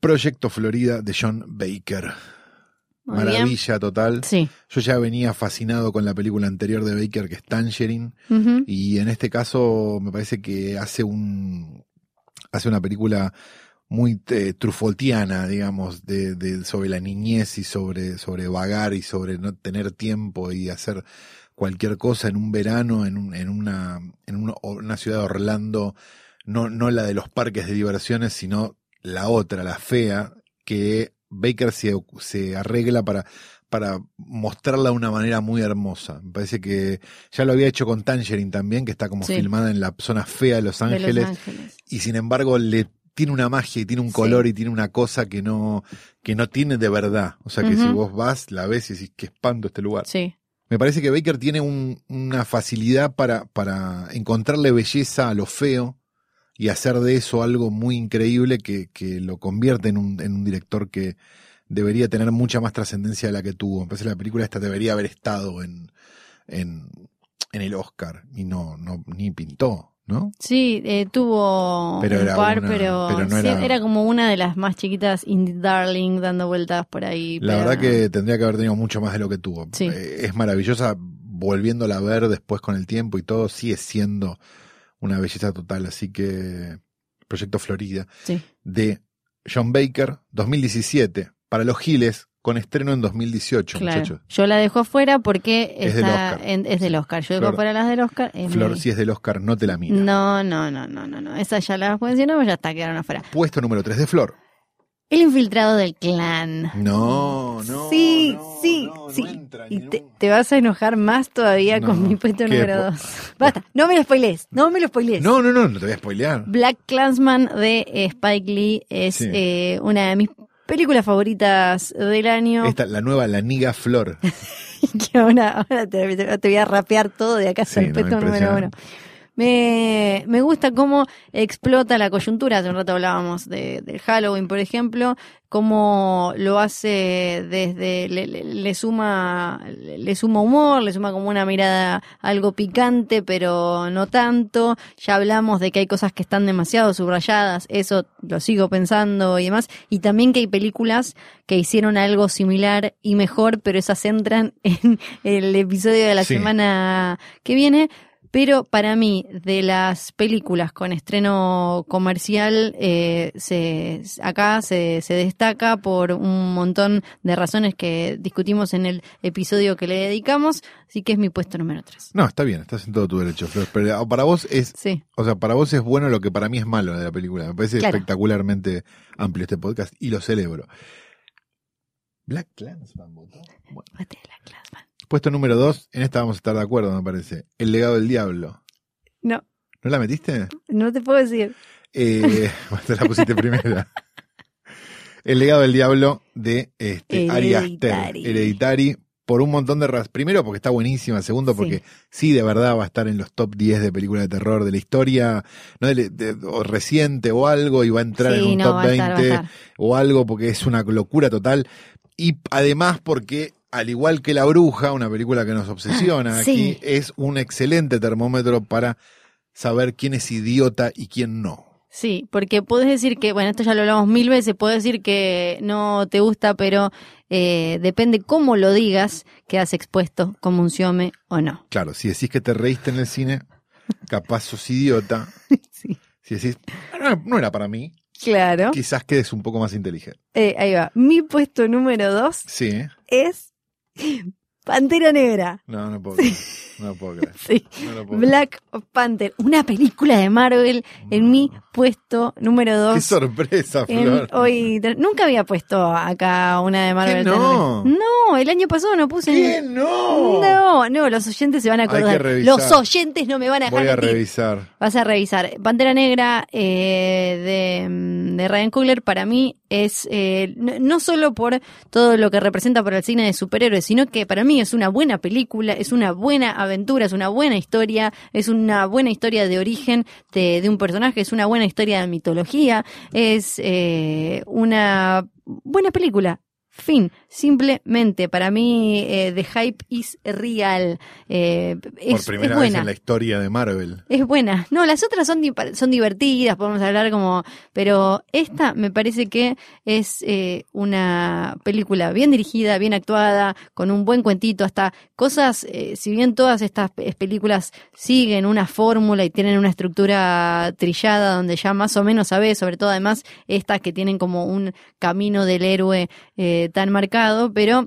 Proyecto Florida de John Baker. Muy bien. Maravilla total. Sí. Yo ya venía fascinado con la película anterior de Baker, que es Tangerine, y en este caso me parece que hace un hace una película muy eh, trufoltiana, digamos, de, de- sobre la niñez y sobre, sobre vagar y sobre no tener tiempo y hacer cualquier cosa en un verano, en, un, en, una, en una, una ciudad de Orlando, no, no la de los parques de diversiones, sino la otra, la fea, que Baker se, se arregla para, para mostrarla de una manera muy hermosa. Me parece que ya lo había hecho con Tangerine también, que está como Sí. filmada en la zona fea de Los De Los Ángeles y sin embargo le tiene una magia y tiene un Sí. color y tiene una cosa que no que no tiene de verdad o sea que si vos vas la ves y decís qué espanto este lugar Sí. Me parece que Baker tiene un- una facilidad para, para encontrarle belleza a lo feo y hacer de eso algo muy increíble que, que lo convierte en un, en un director que debería tener mucha más trascendencia de la que tuvo. Me parece que la película esta debería haber estado en, en, en el Oscar y no, no ni pintó, ¿no? Sí, eh, tuvo Pero un era par, una- pero, pero no sí, era- como una de las más chiquitas, Indie Darling, dando vueltas por ahí. La pero verdad que tendría que haber tenido mucho más de lo que tuvo. Sí. Eh, es maravillosa, volviéndola a ver después con el tiempo y todo, sigue siendo una belleza total. Así que, Proyecto Florida, Sí. de John Baker, 2017, para los Giles, con estreno en 2018, Claro. muchachos. Yo la dejo fuera porque Es del está Oscar. en- es del Oscar. Yo dejo Flor- fuera las del Oscar. es Flor, muy- si es del Oscar, no te la mira. No, no, no, no, no, no. Esas ya pueden decir, no, ya está, quedaron afuera. Puesto número 3 de Flor. El infiltrado del clan. No, no. Sí, sí, sí. Y te, vas a enojar más todavía con mi puesto número dos. Basta, no me lo spoilees, no me lo spoilees. No, no, no, no te voy a spoilear. Black Clansman de eh, Spike Lee es eh, una de mis películas favoritas del año. Esta, la nueva, La Niga Flor. [LAUGHS] que ahora, te, voy a rapear todo de acá hasta el puesto número 1. Me, me gusta cómo explota la coyuntura. Hace un rato hablábamos de, del Halloween, por ejemplo, cómo lo hace desde, le, le- le suma, le, suma humor, le suma como una mirada algo picante, pero no tanto. Ya hablamos de que hay cosas que están demasiado subrayadas, eso lo sigo pensando y demás. Y también que hay películas que hicieron algo similar y mejor, pero esas entran [LAUGHS] en el episodio de la Sí. semana que viene. Pero para mí, de las películas con estreno comercial, eh, se, acá se, se destaca por un montón de razones que discutimos en el episodio que le dedicamos, así que es mi puesto número 3. No, está bien, estás en todo tu derecho, Flor. Pero para vos es, Sí, o sea, para vos es bueno lo que para mí es malo de la película. Me parece Claro. espectacularmente amplio este podcast y lo celebro. Black Clansman votó. Bueno, la Clansman. Puesto número dos, en esta vamos a estar de acuerdo, me parece. El legado del diablo. No, ¿No la metiste? no te puedo decir. Eh, [LAUGHS] te la pusiste primera. El legado del diablo de este, Ari Aster, Hereditary. Por un montón de razones. Primero porque está buenísima, segundo porque sí. de verdad va a estar en los top 10 de películas de terror de la historia, no de, de- o reciente o algo, y va a entrar en un no, top va a 20 estar, va a estar. o algo porque es una locura total. Y además porque, al igual que La Bruja, una película que nos obsesiona Sí. aquí, es un excelente termómetro para saber quién es idiota y quién no. Sí, porque puedes decir que, bueno, esto ya lo hablamos mil veces, puedes decir que no te gusta, pero eh, depende cómo lo digas, quedas expuesto como un siome o no. Claro, si decís que te reíste en el cine, capaz sos idiota. [LAUGHS] Sí. Si decís, "Ah, no, no era para mí, Claro. quizás quedes un poco más inteligente. Eh, ahí va. Mi puesto número dos Sí, es Pantera Negra. No, no puedo creer. No puedo creer. [LAUGHS] Sí. No lo puedo creer. Black Panther, una película de Marvel en mi puesto número Qué dos. sorpresa, Flor. hoy nunca había puesto acá una de Marvel. ¿Qué no? No, el año pasado no puse. ¿Qué no? No, no, los oyentes se van a Hay que acordar. revisar. Los oyentes no me van a dejar Voy a revisar. Vas a revisar. Pantera Negra eh, de, de Ryan Coogler para mí es eh, no, solo por todo lo que representa para el cine de superhéroes, sino que para mí es una buena película, es una buena aventura, es una buena historia, es una buena historia de origen de, de un personaje, es una buena historia de mitología, es eh, una buena película. Fin, simplemente para mí eh, The Hype is real. Eh, es, Por primera es vez buena. en la historia de Marvel. Es buena. No, las otras son, di- son divertidas, podemos hablar como... Pero esta me parece que es eh, una película bien dirigida, bien actuada, con un buen cuentito, hasta cosas, eh, si bien todas estas pe- películas siguen una fórmula y tienen una estructura trillada donde ya más o menos sabes, sobre todo además estas que tienen como un camino del héroe eh, tan marcado, pero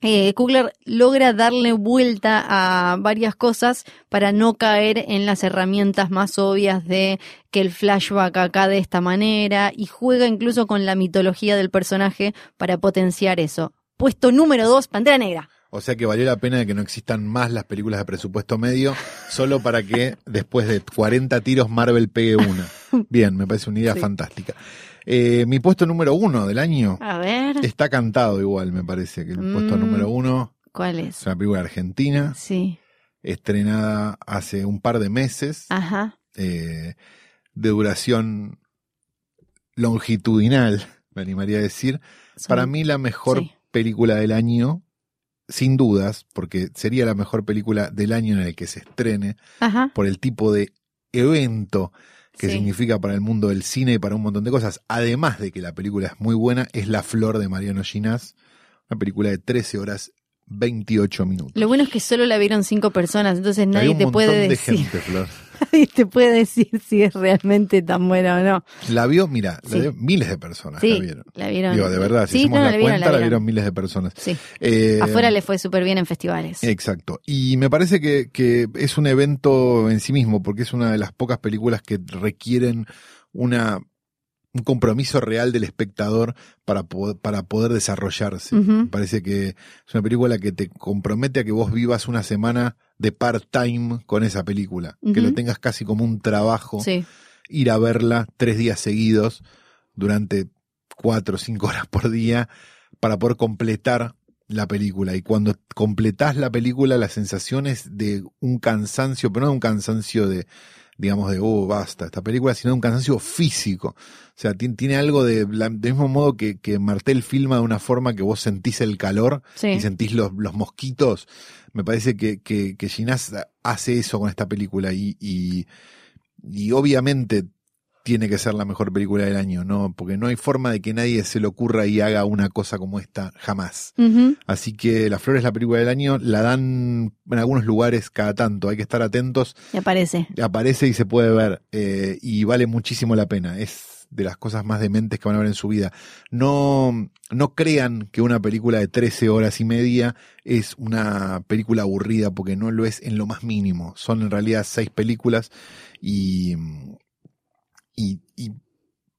eh, Kugler logra darle vuelta a varias cosas para no caer en las herramientas más obvias de que el flashback acá de esta manera y juega incluso con la mitología del personaje para potenciar eso. Puesto número 2, Pantera Negra. O sea que valió la pena de que no existan más las películas de presupuesto medio, solo para que después de 40 tiros Marvel pegue una. [LAUGHS] Bien, me parece una idea Sí. fantástica. Eh, mi puesto número uno del año A ver. está cantado igual, me parece, que el puesto Mm. número uno ¿Cuál Es es? una película argentina, Sí. estrenada hace un par de meses, Ajá. eh, de duración longitudinal, me animaría a decir. Son- Para mí la mejor sí. película del año, sin dudas, porque sería la mejor película del año en el que se estrene, Ajá. por el tipo de evento que Sí. significa para el mundo del cine y para un montón de cosas. Además de que la película es muy buena, es La Flor de Mariano Ginás, una película de 13 horas 28 minutos. Lo bueno es que solo la vieron cinco personas, entonces Hay nadie un te puede de decir, gente, Flor. [LAUGHS] nadie te puede decir si es realmente tan buena o no. La vio, mira, la vio- miles de personas Sí, la vieron. la vieron. Digo, de verdad, si no, la, cuenta, la la vieron. miles de personas. Sí. Eh, Afuera le fue súper bien en festivales. Exacto. Y me parece que, que es un evento en sí mismo, porque es una de las pocas películas que requieren una, un compromiso real del espectador para, po- para poder desarrollarse. Me parece que es una película que te compromete a que vos vivas una semana de part-time con esa película, que lo tengas casi como un trabajo, Sí. ir a verla tres días seguidos durante cuatro o cinco [LAUGHS] horas por día para poder completar la película. Y cuando completás la película, la sensación es de un cansancio, pero no de un cansancio de, digamos, de, oh, basta, esta película, sino de un cansancio físico. O sea, tiene, algo de, del mismo modo que, que Martel filma de una forma que vos sentís el calor Sí. y sentís los, los mosquitos. Me parece que, que, que Ginás hace eso con esta película y, y, y obviamente tiene que ser la mejor película del año, ¿no? Porque no hay forma de que nadie se le ocurra y haga una cosa como esta jamás. Así que La Flor es la película del año, la dan en algunos lugares cada tanto, hay que estar atentos, Me aparece. aparece y se puede ver eh, y vale muchísimo la pena, es de las cosas más dementes que van a ver en su vida. No, no crean que una película de 13 horas y media es una película aburrida, porque no lo es en lo más mínimo. Son en realidad seis películas y, y, y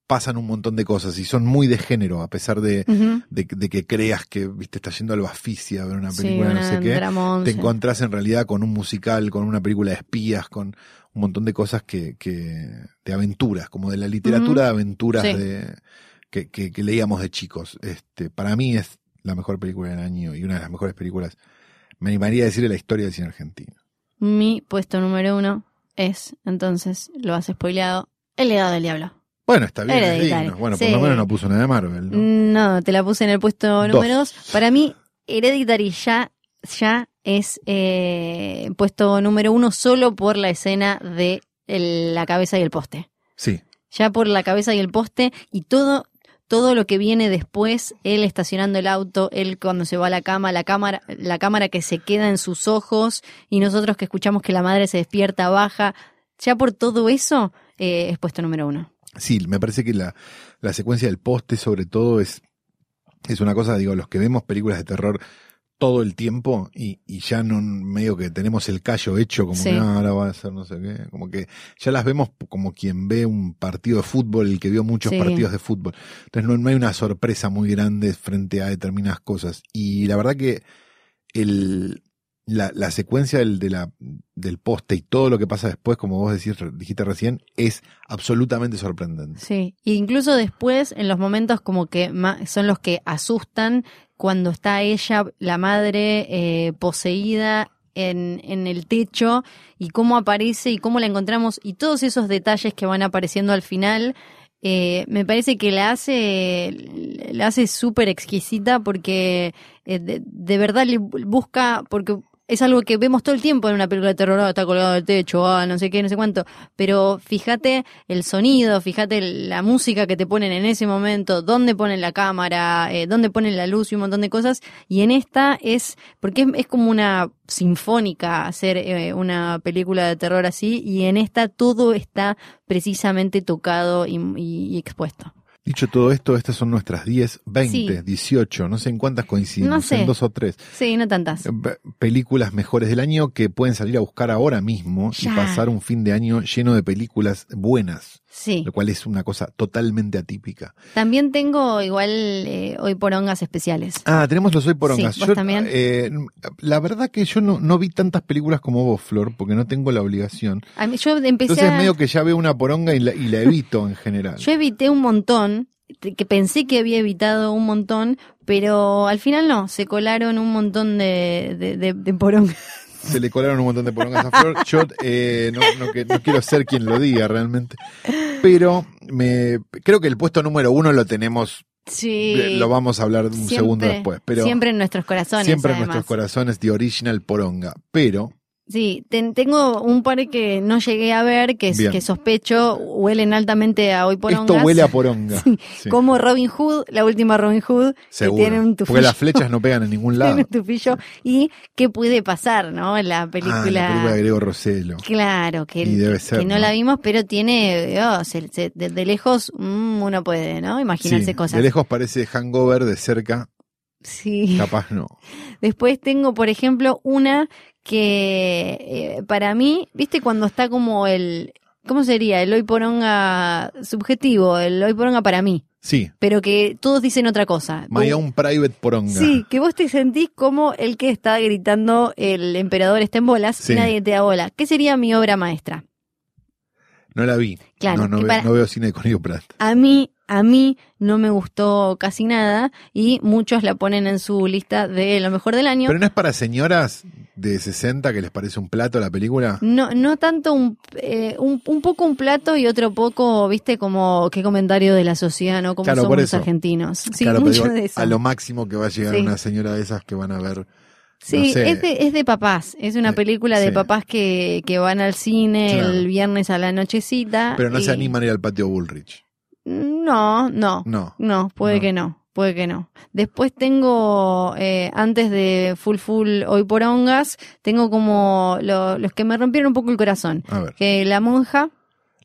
pasan un montón de cosas y son muy de género, a pesar de, de, de que creas que viste está yendo al Baficia a ver una Sí, película una no sé qué dramón, te sí. encontrás en realidad con un musical, con una película de espías, con un montón de cosas que, que de aventuras, como de la literatura de aventuras Sí. de, que, que, que leíamos de chicos. Este, para mí es la mejor película del año y una de las mejores películas, me animaría a decir, de la historia del cine argentino. Mi puesto número uno es, entonces, lo has spoileado, El legado del diablo. Bueno, está bien, es digno. Bueno, por lo menos no puso nada de Marvel, ¿no? No, te la puse en el puesto número dos. Para mí, Hereditary ya, ya es eh, puesto número uno solo por la escena de el- la cabeza y el poste. Sí. Ya por la cabeza y el poste y todo, todo lo que viene después, él estacionando el auto, él cuando se va a la cama, la cámara, la cámara que se queda en sus ojos y nosotros que escuchamos que la madre se despierta, baja. Ya por todo eso, eh, es puesto número uno. Sí, me parece que la, la secuencia del poste, sobre todo, es, es una cosa, digo, los que vemos películas de terror todo el tiempo y, y ya no medio que tenemos el callo hecho, como Sí. que "Ah, ahora va a ser no sé qué, como que ya las vemos como quien ve un partido de fútbol, el que vio muchos Sí. partidos de fútbol. Entonces no, no hay una sorpresa muy grande frente a determinadas cosas. Y la verdad que el, la, la secuencia del, de la, del poste y todo lo que pasa después, como vos decís, dijiste recién, es absolutamente sorprendente. Sí, e incluso después, en los momentos como que son los que asustan, cuando está ella, la madre, eh, poseída en, en el techo, y cómo aparece y cómo la encontramos, y todos esos detalles que van apareciendo al final, eh, me parece que la hace, la hace súper exquisita porque eh, de, de verdad le busca, porque es algo que vemos todo el tiempo en una película de terror, ah, está colgado del techo, ah, no sé qué, no sé cuánto, pero fíjate el sonido, fíjate la música que te ponen en ese momento, dónde ponen la cámara, eh, dónde ponen la luz y un montón de cosas, y en esta es, porque es, como una sinfónica hacer eh, una película de terror así, y en esta todo está precisamente tocado y, y- y expuesto. Dicho todo esto, estas son nuestras 10, 20, Sí. 18, no sé en cuántas coincidimos, No sé. en dos o tres Sí, no tantas. eh, pe- películas mejores del año que pueden salir a buscar ahora mismo y pasar un fin de año lleno de películas buenas, Sí. lo cual es una cosa totalmente atípica. También tengo igual eh, hoy porongas especiales. Ah, tenemos los hoy por Sí, ongas. ¿vos Yo, también? eh, la verdad que yo no, no vi tantas películas como vos, Flor, porque no tengo la obligación. A mí, yo empecé Entonces a- medio que ya veo una poronga y la, y la evito en general. Yo evité un montón. Que pensé que había evitado un montón, pero al final no, se colaron un montón de, de, de, de porongas. [LAUGHS] Se le colaron un montón de porongas a Flor. Yo eh, no, no que- no quiero ser quien lo diga realmente. Pero me creo que el puesto número uno lo tenemos, Sí. eh, lo vamos a hablar un Siempre- segundo después. Pero siempre en nuestros corazones. siempre en además. nuestros corazones, The Original Poronga. Pero, Sí, ten- tengo un par que no llegué a ver, que, es- Bien. que sospecho huelen altamente a hoy porongas. esto huele a poronga. [LAUGHS] Sí, Sí, Como Robin Hood, la última Robin Hood, seguro. que tiene un tufillo. Porque las flechas no pegan en [LAUGHS] ningún lado. tiene un tufillo. Y qué puede pasar, ¿no? En la Ah, película. la película de Grego Rossello. Claro, que, Y debe ser, que no, ¿no? la vimos, pero tiene, oh, se- se- de, de lejos mm, uno puede, ¿no? Imaginarse Sí, cosas. de lejos parece hangover, de cerca Sí. capaz no. [LAUGHS] Después tengo, por ejemplo, una que eh, para mí, ¿viste cuando está como el, ¿cómo sería? El hoy poronga subjetivo, el hoy poronga para mí, Sí, pero que todos dicen otra cosa. My Vos- Own Private Poronga. Sí, que vos te sentís como el que está gritando el emperador está en bolas Sí. y nadie te da bola. ¿Qué sería mi obra maestra? No la vi. Claro, no, no, que ve- para- no veo cine de Conillo Prat. A mí, a mí no me gustó casi nada y muchos la ponen en su lista de lo mejor del año. Pero no es para señoras de 60 que les parece un plato la película. No, no tanto un, eh, un, un poco un plato y otro poco, viste, como qué comentario de la sociedad, ¿no? Como Claro, somos los argentinos. Sí, claro, mucho digo, de eso. a lo máximo que va a llegar Sí. una señora de esas que van a ver. Sí, no sé. es, de, es de papás. Es una Eh, película de sí. papás que, que van al cine Claro. el viernes a la nochecita. Pero no y- se animan a ir al patio Bullrich. No, no. No. No, puede No. que no, puede que no. Después tengo, eh, antes de Full Full Hoy por Ongas, tengo como lo- los que me rompieron un poco el corazón. A ver, Que La Monja,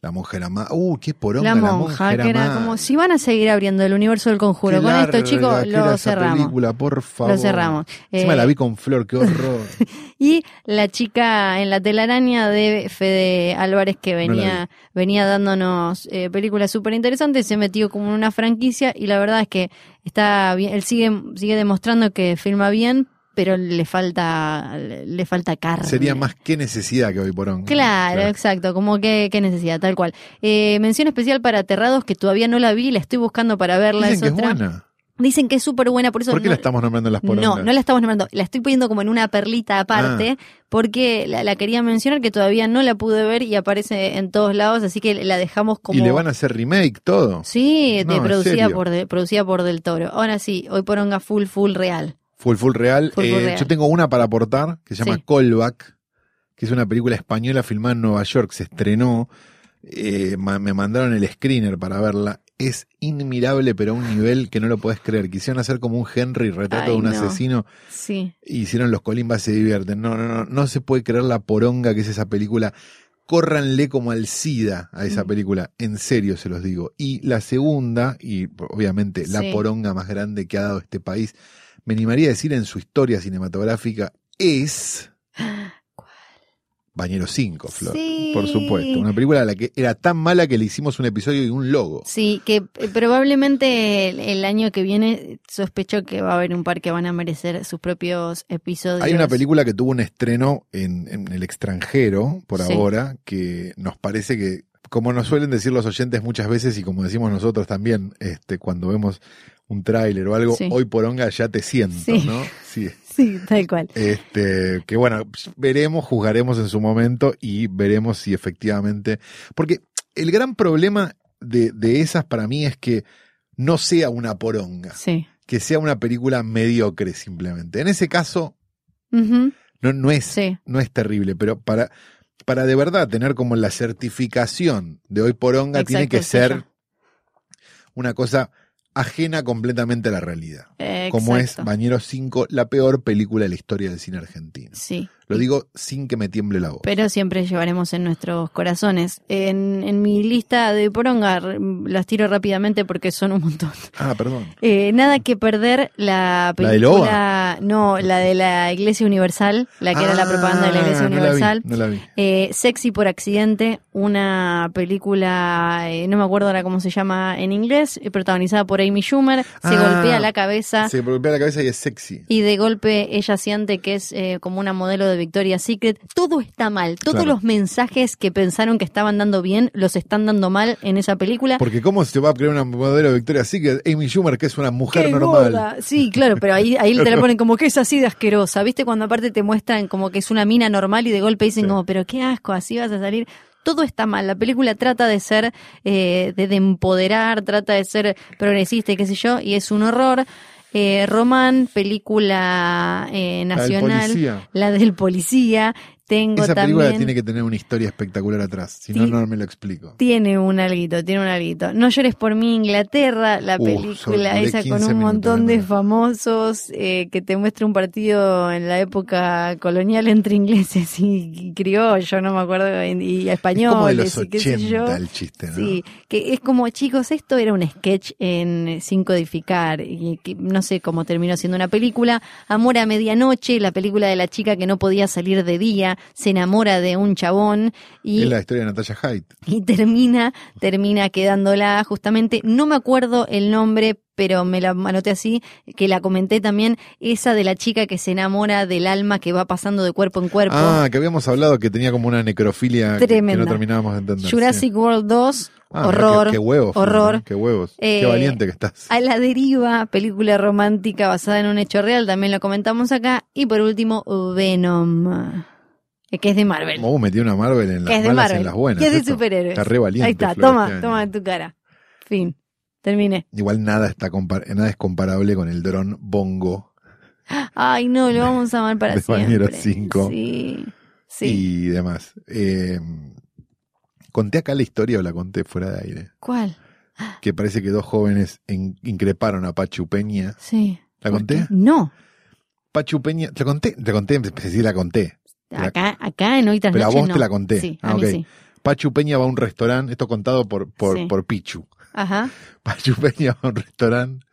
la monja era más. Uh, qué poronga La la Monja, era que era más. como, si van a seguir abriendo el universo del conjuro Qué con esto, chicos, lo cerramos. película, por favor. Lo cerramos. Encima Eh, la vi con Flor, qué horror. [LAUGHS] Y la chica en la telaraña de Fede Álvarez que venía, venía dándonos eh, películas súper interesantes, se metió como en una franquicia y la verdad es que está bien, él sigue, sigue demostrando que filma bien, pero le falta, le falta carne. Sería más que necesidad que hoy poronga. Claro, exacto, como que, qué necesidad, tal cual. Eh, mención especial para Aterrados, que todavía no la vi, la estoy buscando para verla. Dicen que es buena. Dicen que es súper buena, por eso ¿Por qué no- la estamos nombrando en las porongas? no, no la estamos nombrando. La estoy poniendo como en una perlita aparte, porque la, la quería mencionar que todavía no la pude ver y aparece en todos lados, así que la dejamos como. Y le van a hacer remake todo. Sí, de- No, producida, serio. por de- producida por Del Toro. Ahora sí, hoy poronga full, full real. Full Full Real. Full, full Eh, real. Yo tengo una para aportar que se llama Sí. Callback, que es una película española filmada en Nueva York. Se estrenó. eh, ma- me mandaron el screener para verla. Es inmirable, pero a un nivel que no lo puedes creer. Quisieron hacer como un Henry, retrato Ay, de un no. asesino. Sí. hicieron los colimbas se divierten. No, no, no, no se puede creer la poronga que es esa película. Córranle como al SIDA a esa Mm. película, en serio se los digo. Y la segunda, y obviamente la poronga más grande que ha dado este país, me animaría a decir en su historia cinematográfica, es Bañero 5, Flor. Sí. Por supuesto. Una película a la que era tan mala que le hicimos un episodio y un logo. Sí, que eh, probablemente el, el año que viene sospecho que va a haber un par que van a merecer sus propios episodios. Hay una película que tuvo un estreno en, en el extranjero, por Sí. ahora, que nos parece que, como nos suelen decir los oyentes muchas veces y como decimos nosotros también, este, cuando vemos un tráiler o algo, Sí. hoy poronga ya te siento, Sí. ¿no? Sí. [LAUGHS] Sí, tal cual. Este, que bueno, veremos, juzgaremos en su momento y veremos si efectivamente. Porque el gran problema de, de esas para mí es que no sea una poronga, Sí. que sea una película mediocre simplemente. En ese caso, no, no es no es terrible, pero para, para de verdad tener como la certificación de hoy poronga tiene Exacto, que ser una cosa ajena completamente a la realidad. Eh, Como es. Bañeros 5, la peor película de la historia del cine argentino. Sí. Lo digo sin que me tiemble la voz. Pero siempre llevaremos en nuestros corazones. En, en mi lista de poronga, las tiro rápidamente porque son un montón. Ah, perdón. Eh, nada que perder la ¿La de película. no, la de la Iglesia Universal, la que era la propaganda de la Iglesia Ah, no vi, Universal. No la vi. Eh, Sexy por accidente, una película, eh, no me acuerdo ahora cómo se llama en inglés, protagonizada por Amy Schumer, se Ah, golpea la cabeza Se golpea la cabeza y es sexy. y de golpe ella siente que es como una modelo de Victoria's Secret. Todo está mal. Todos Claro. los mensajes que pensaron que estaban dando bien los están dando mal en esa película. Porque cómo se va a crear una modelo de Victoria Secret, Amy Schumer, que es una mujer ¡Qué normal. gorda! Sí, claro, pero ahí, ahí te la [LAUGHS] ponen como que es así de asquerosa. ¿Viste? Cuando aparte te muestran como que es una mina normal y de golpe dicen Sí. como, pero qué asco, así vas a salir. Todo está mal. La película trata de ser, eh, de, de empoderar, trata de ser progresista y qué sé yo, y es un horror. Eh, Román, película eh, La del nacional, policía. la del policía. Tengo Esa también. película tiene que tener una historia espectacular atrás. Si no, no me lo explico. Tiene un alguito, tiene un alguito. No llores por mí, Inglaterra, la Uh, película esa 15 con un montón de famosos eh, que te muestra un partido en la época colonial entre ingleses y, criollo, no me acuerdo, y, y Es españoles como de los y qué sé yo. 80 el chiste, ¿no? Sí, que es como, chicos, esto era un sketch en Sin Codificar, y que no sé cómo terminó siendo una película. Amor a Medianoche, la película de la chica que no podía salir de día, se enamora de un chabón y Es la historia de Natalia Hyde. y termina, termina quedándola justamente, no me acuerdo el nombre, pero me la anoté así, que la comenté también, esa de la chica que se enamora del alma que va pasando de cuerpo en cuerpo. Ah, que habíamos hablado que tenía como una necrofilia que- que Tremenda. no terminábamos de entender. Jurassic World 2, Ah, horror, Qué, qué huevos. horror. ¿no? Qué huevos. Eh, qué valiente que estás. A la deriva, película romántica basada en un hecho real, también lo comentamos acá. Y por último, Venom, que es de Marvel. Uh, metió una Marvel en las es de malas Marvel. en las buenas. que es de superhéroes. Está re valiente. Ahí está, Flor, toma, este toma en tu cara. Fin. Terminé. Igual nada está nada es comparable con el dron Bongo Ay, no, lo vamos a amar para De siempre. Bañeros cinco. Sí. Sí. y demás. Eh, conté acá la historia o la conté fuera de aire. ¿Cuál? Que parece que dos jóvenes en- increparon a Pachu Peña. Sí. ¿La ¿Por conté? No. Pachu Peña, ¿te la conté? Te conté, sí la conté. Acá, acá en Hoy Tras Pero a vos no. te la conté. Sí, Ah, a mí ok. sí. Pachu Peña va a un restaurante, esto contado por, por, Sí. por Pichu. Ajá. [LAUGHS] Pachu Peña va a un restaurante,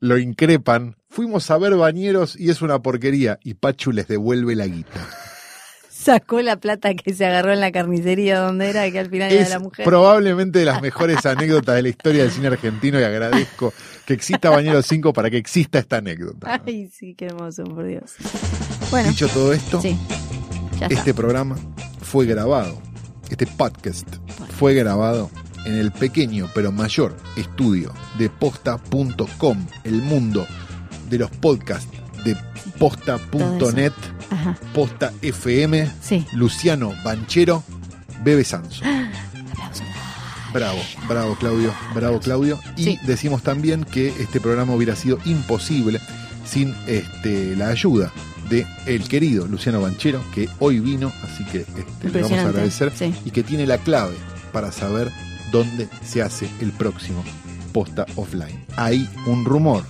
lo increpan, fuimos a ver bañeros y es una porquería. Y Pachu les devuelve la guita. [LAUGHS] Sacó la plata que se agarró en la carnicería donde era, que al final era Es de la mujer. probablemente de las [LAUGHS] mejores anécdotas de la historia del cine argentino y agradezco que exista Bañeros 5 para que exista esta anécdota. Ay, sí, qué hermoso, por Dios. Bueno, Dicho todo esto, sí. Ya está. este programa fue grabado, este podcast fue grabado en el pequeño pero mayor estudio de posta.com, el mundo de los podcasts de posta.net, posta FM, Sí. Luciano Banchero, Bebe Sanso. [GASPS] Bravo, bravo Claudio, bravo Claudio. Y Sí. decimos también que este programa hubiera sido imposible sin este, la ayuda de el querido Luciano Banchero, que hoy vino, así que este, le vamos a agradecer, Sí. y que tiene la clave para saber dónde se hace el próximo posta offline. Hay un rumor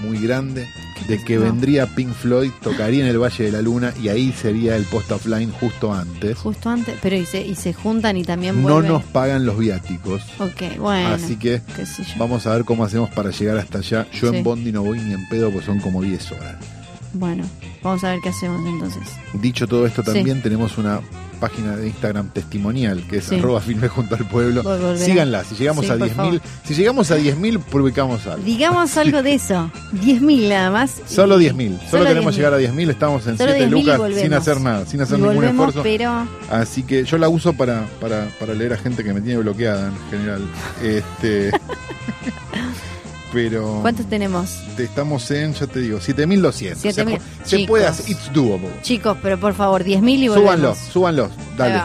muy grande de que No. vendría Pink Floyd, tocaría en el Valle de la Luna y ahí sería el posta offline justo antes. Justo antes, pero y se, y se juntan y también No vuelven. nos pagan los viáticos, Ok, bueno. así que. Vamos a ver cómo hacemos para llegar hasta allá. Yo Sí. en Bondi no voy ni en pedo, pues son como 10 horas. Bueno, vamos a ver qué hacemos entonces. Dicho todo esto, Sí. también tenemos una página de Instagram testimonial, que es Sí. arroba filme junto al pueblo. Síganla, si llegamos Sí, a por 10.000, si llegamos a 10.000, publicamos algo. Digamos algo de eso. [LAUGHS] 10.000 nada más. Solo Y- 10.000, solo, queremos 10.000. llegar a 10.000, estamos en Solo 7 10.000 y lucas sin hacer nada, sin hacer Y ningún volvemos, esfuerzo. pero Así que yo la uso para, para, para leer a gente que me tiene bloqueada en general. Este, [LAUGHS] pero ¿cuántos tenemos? estamos en, ya te digo, 7.200. Se 7.000. pu- Se, Chicos. puede hacer, it's doable. Chicos, pero por favor, 10.000 y volvemos. Súbanlos, súbanlos, dale.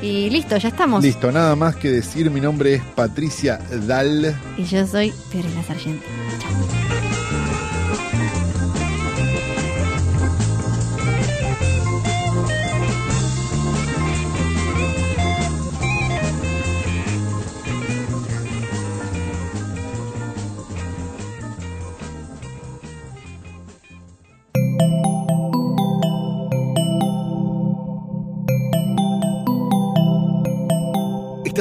Y listo, ya estamos. Listo, nada más que decir, mi nombre es Patricia Dal. Y yo soy Fiorella Sargento.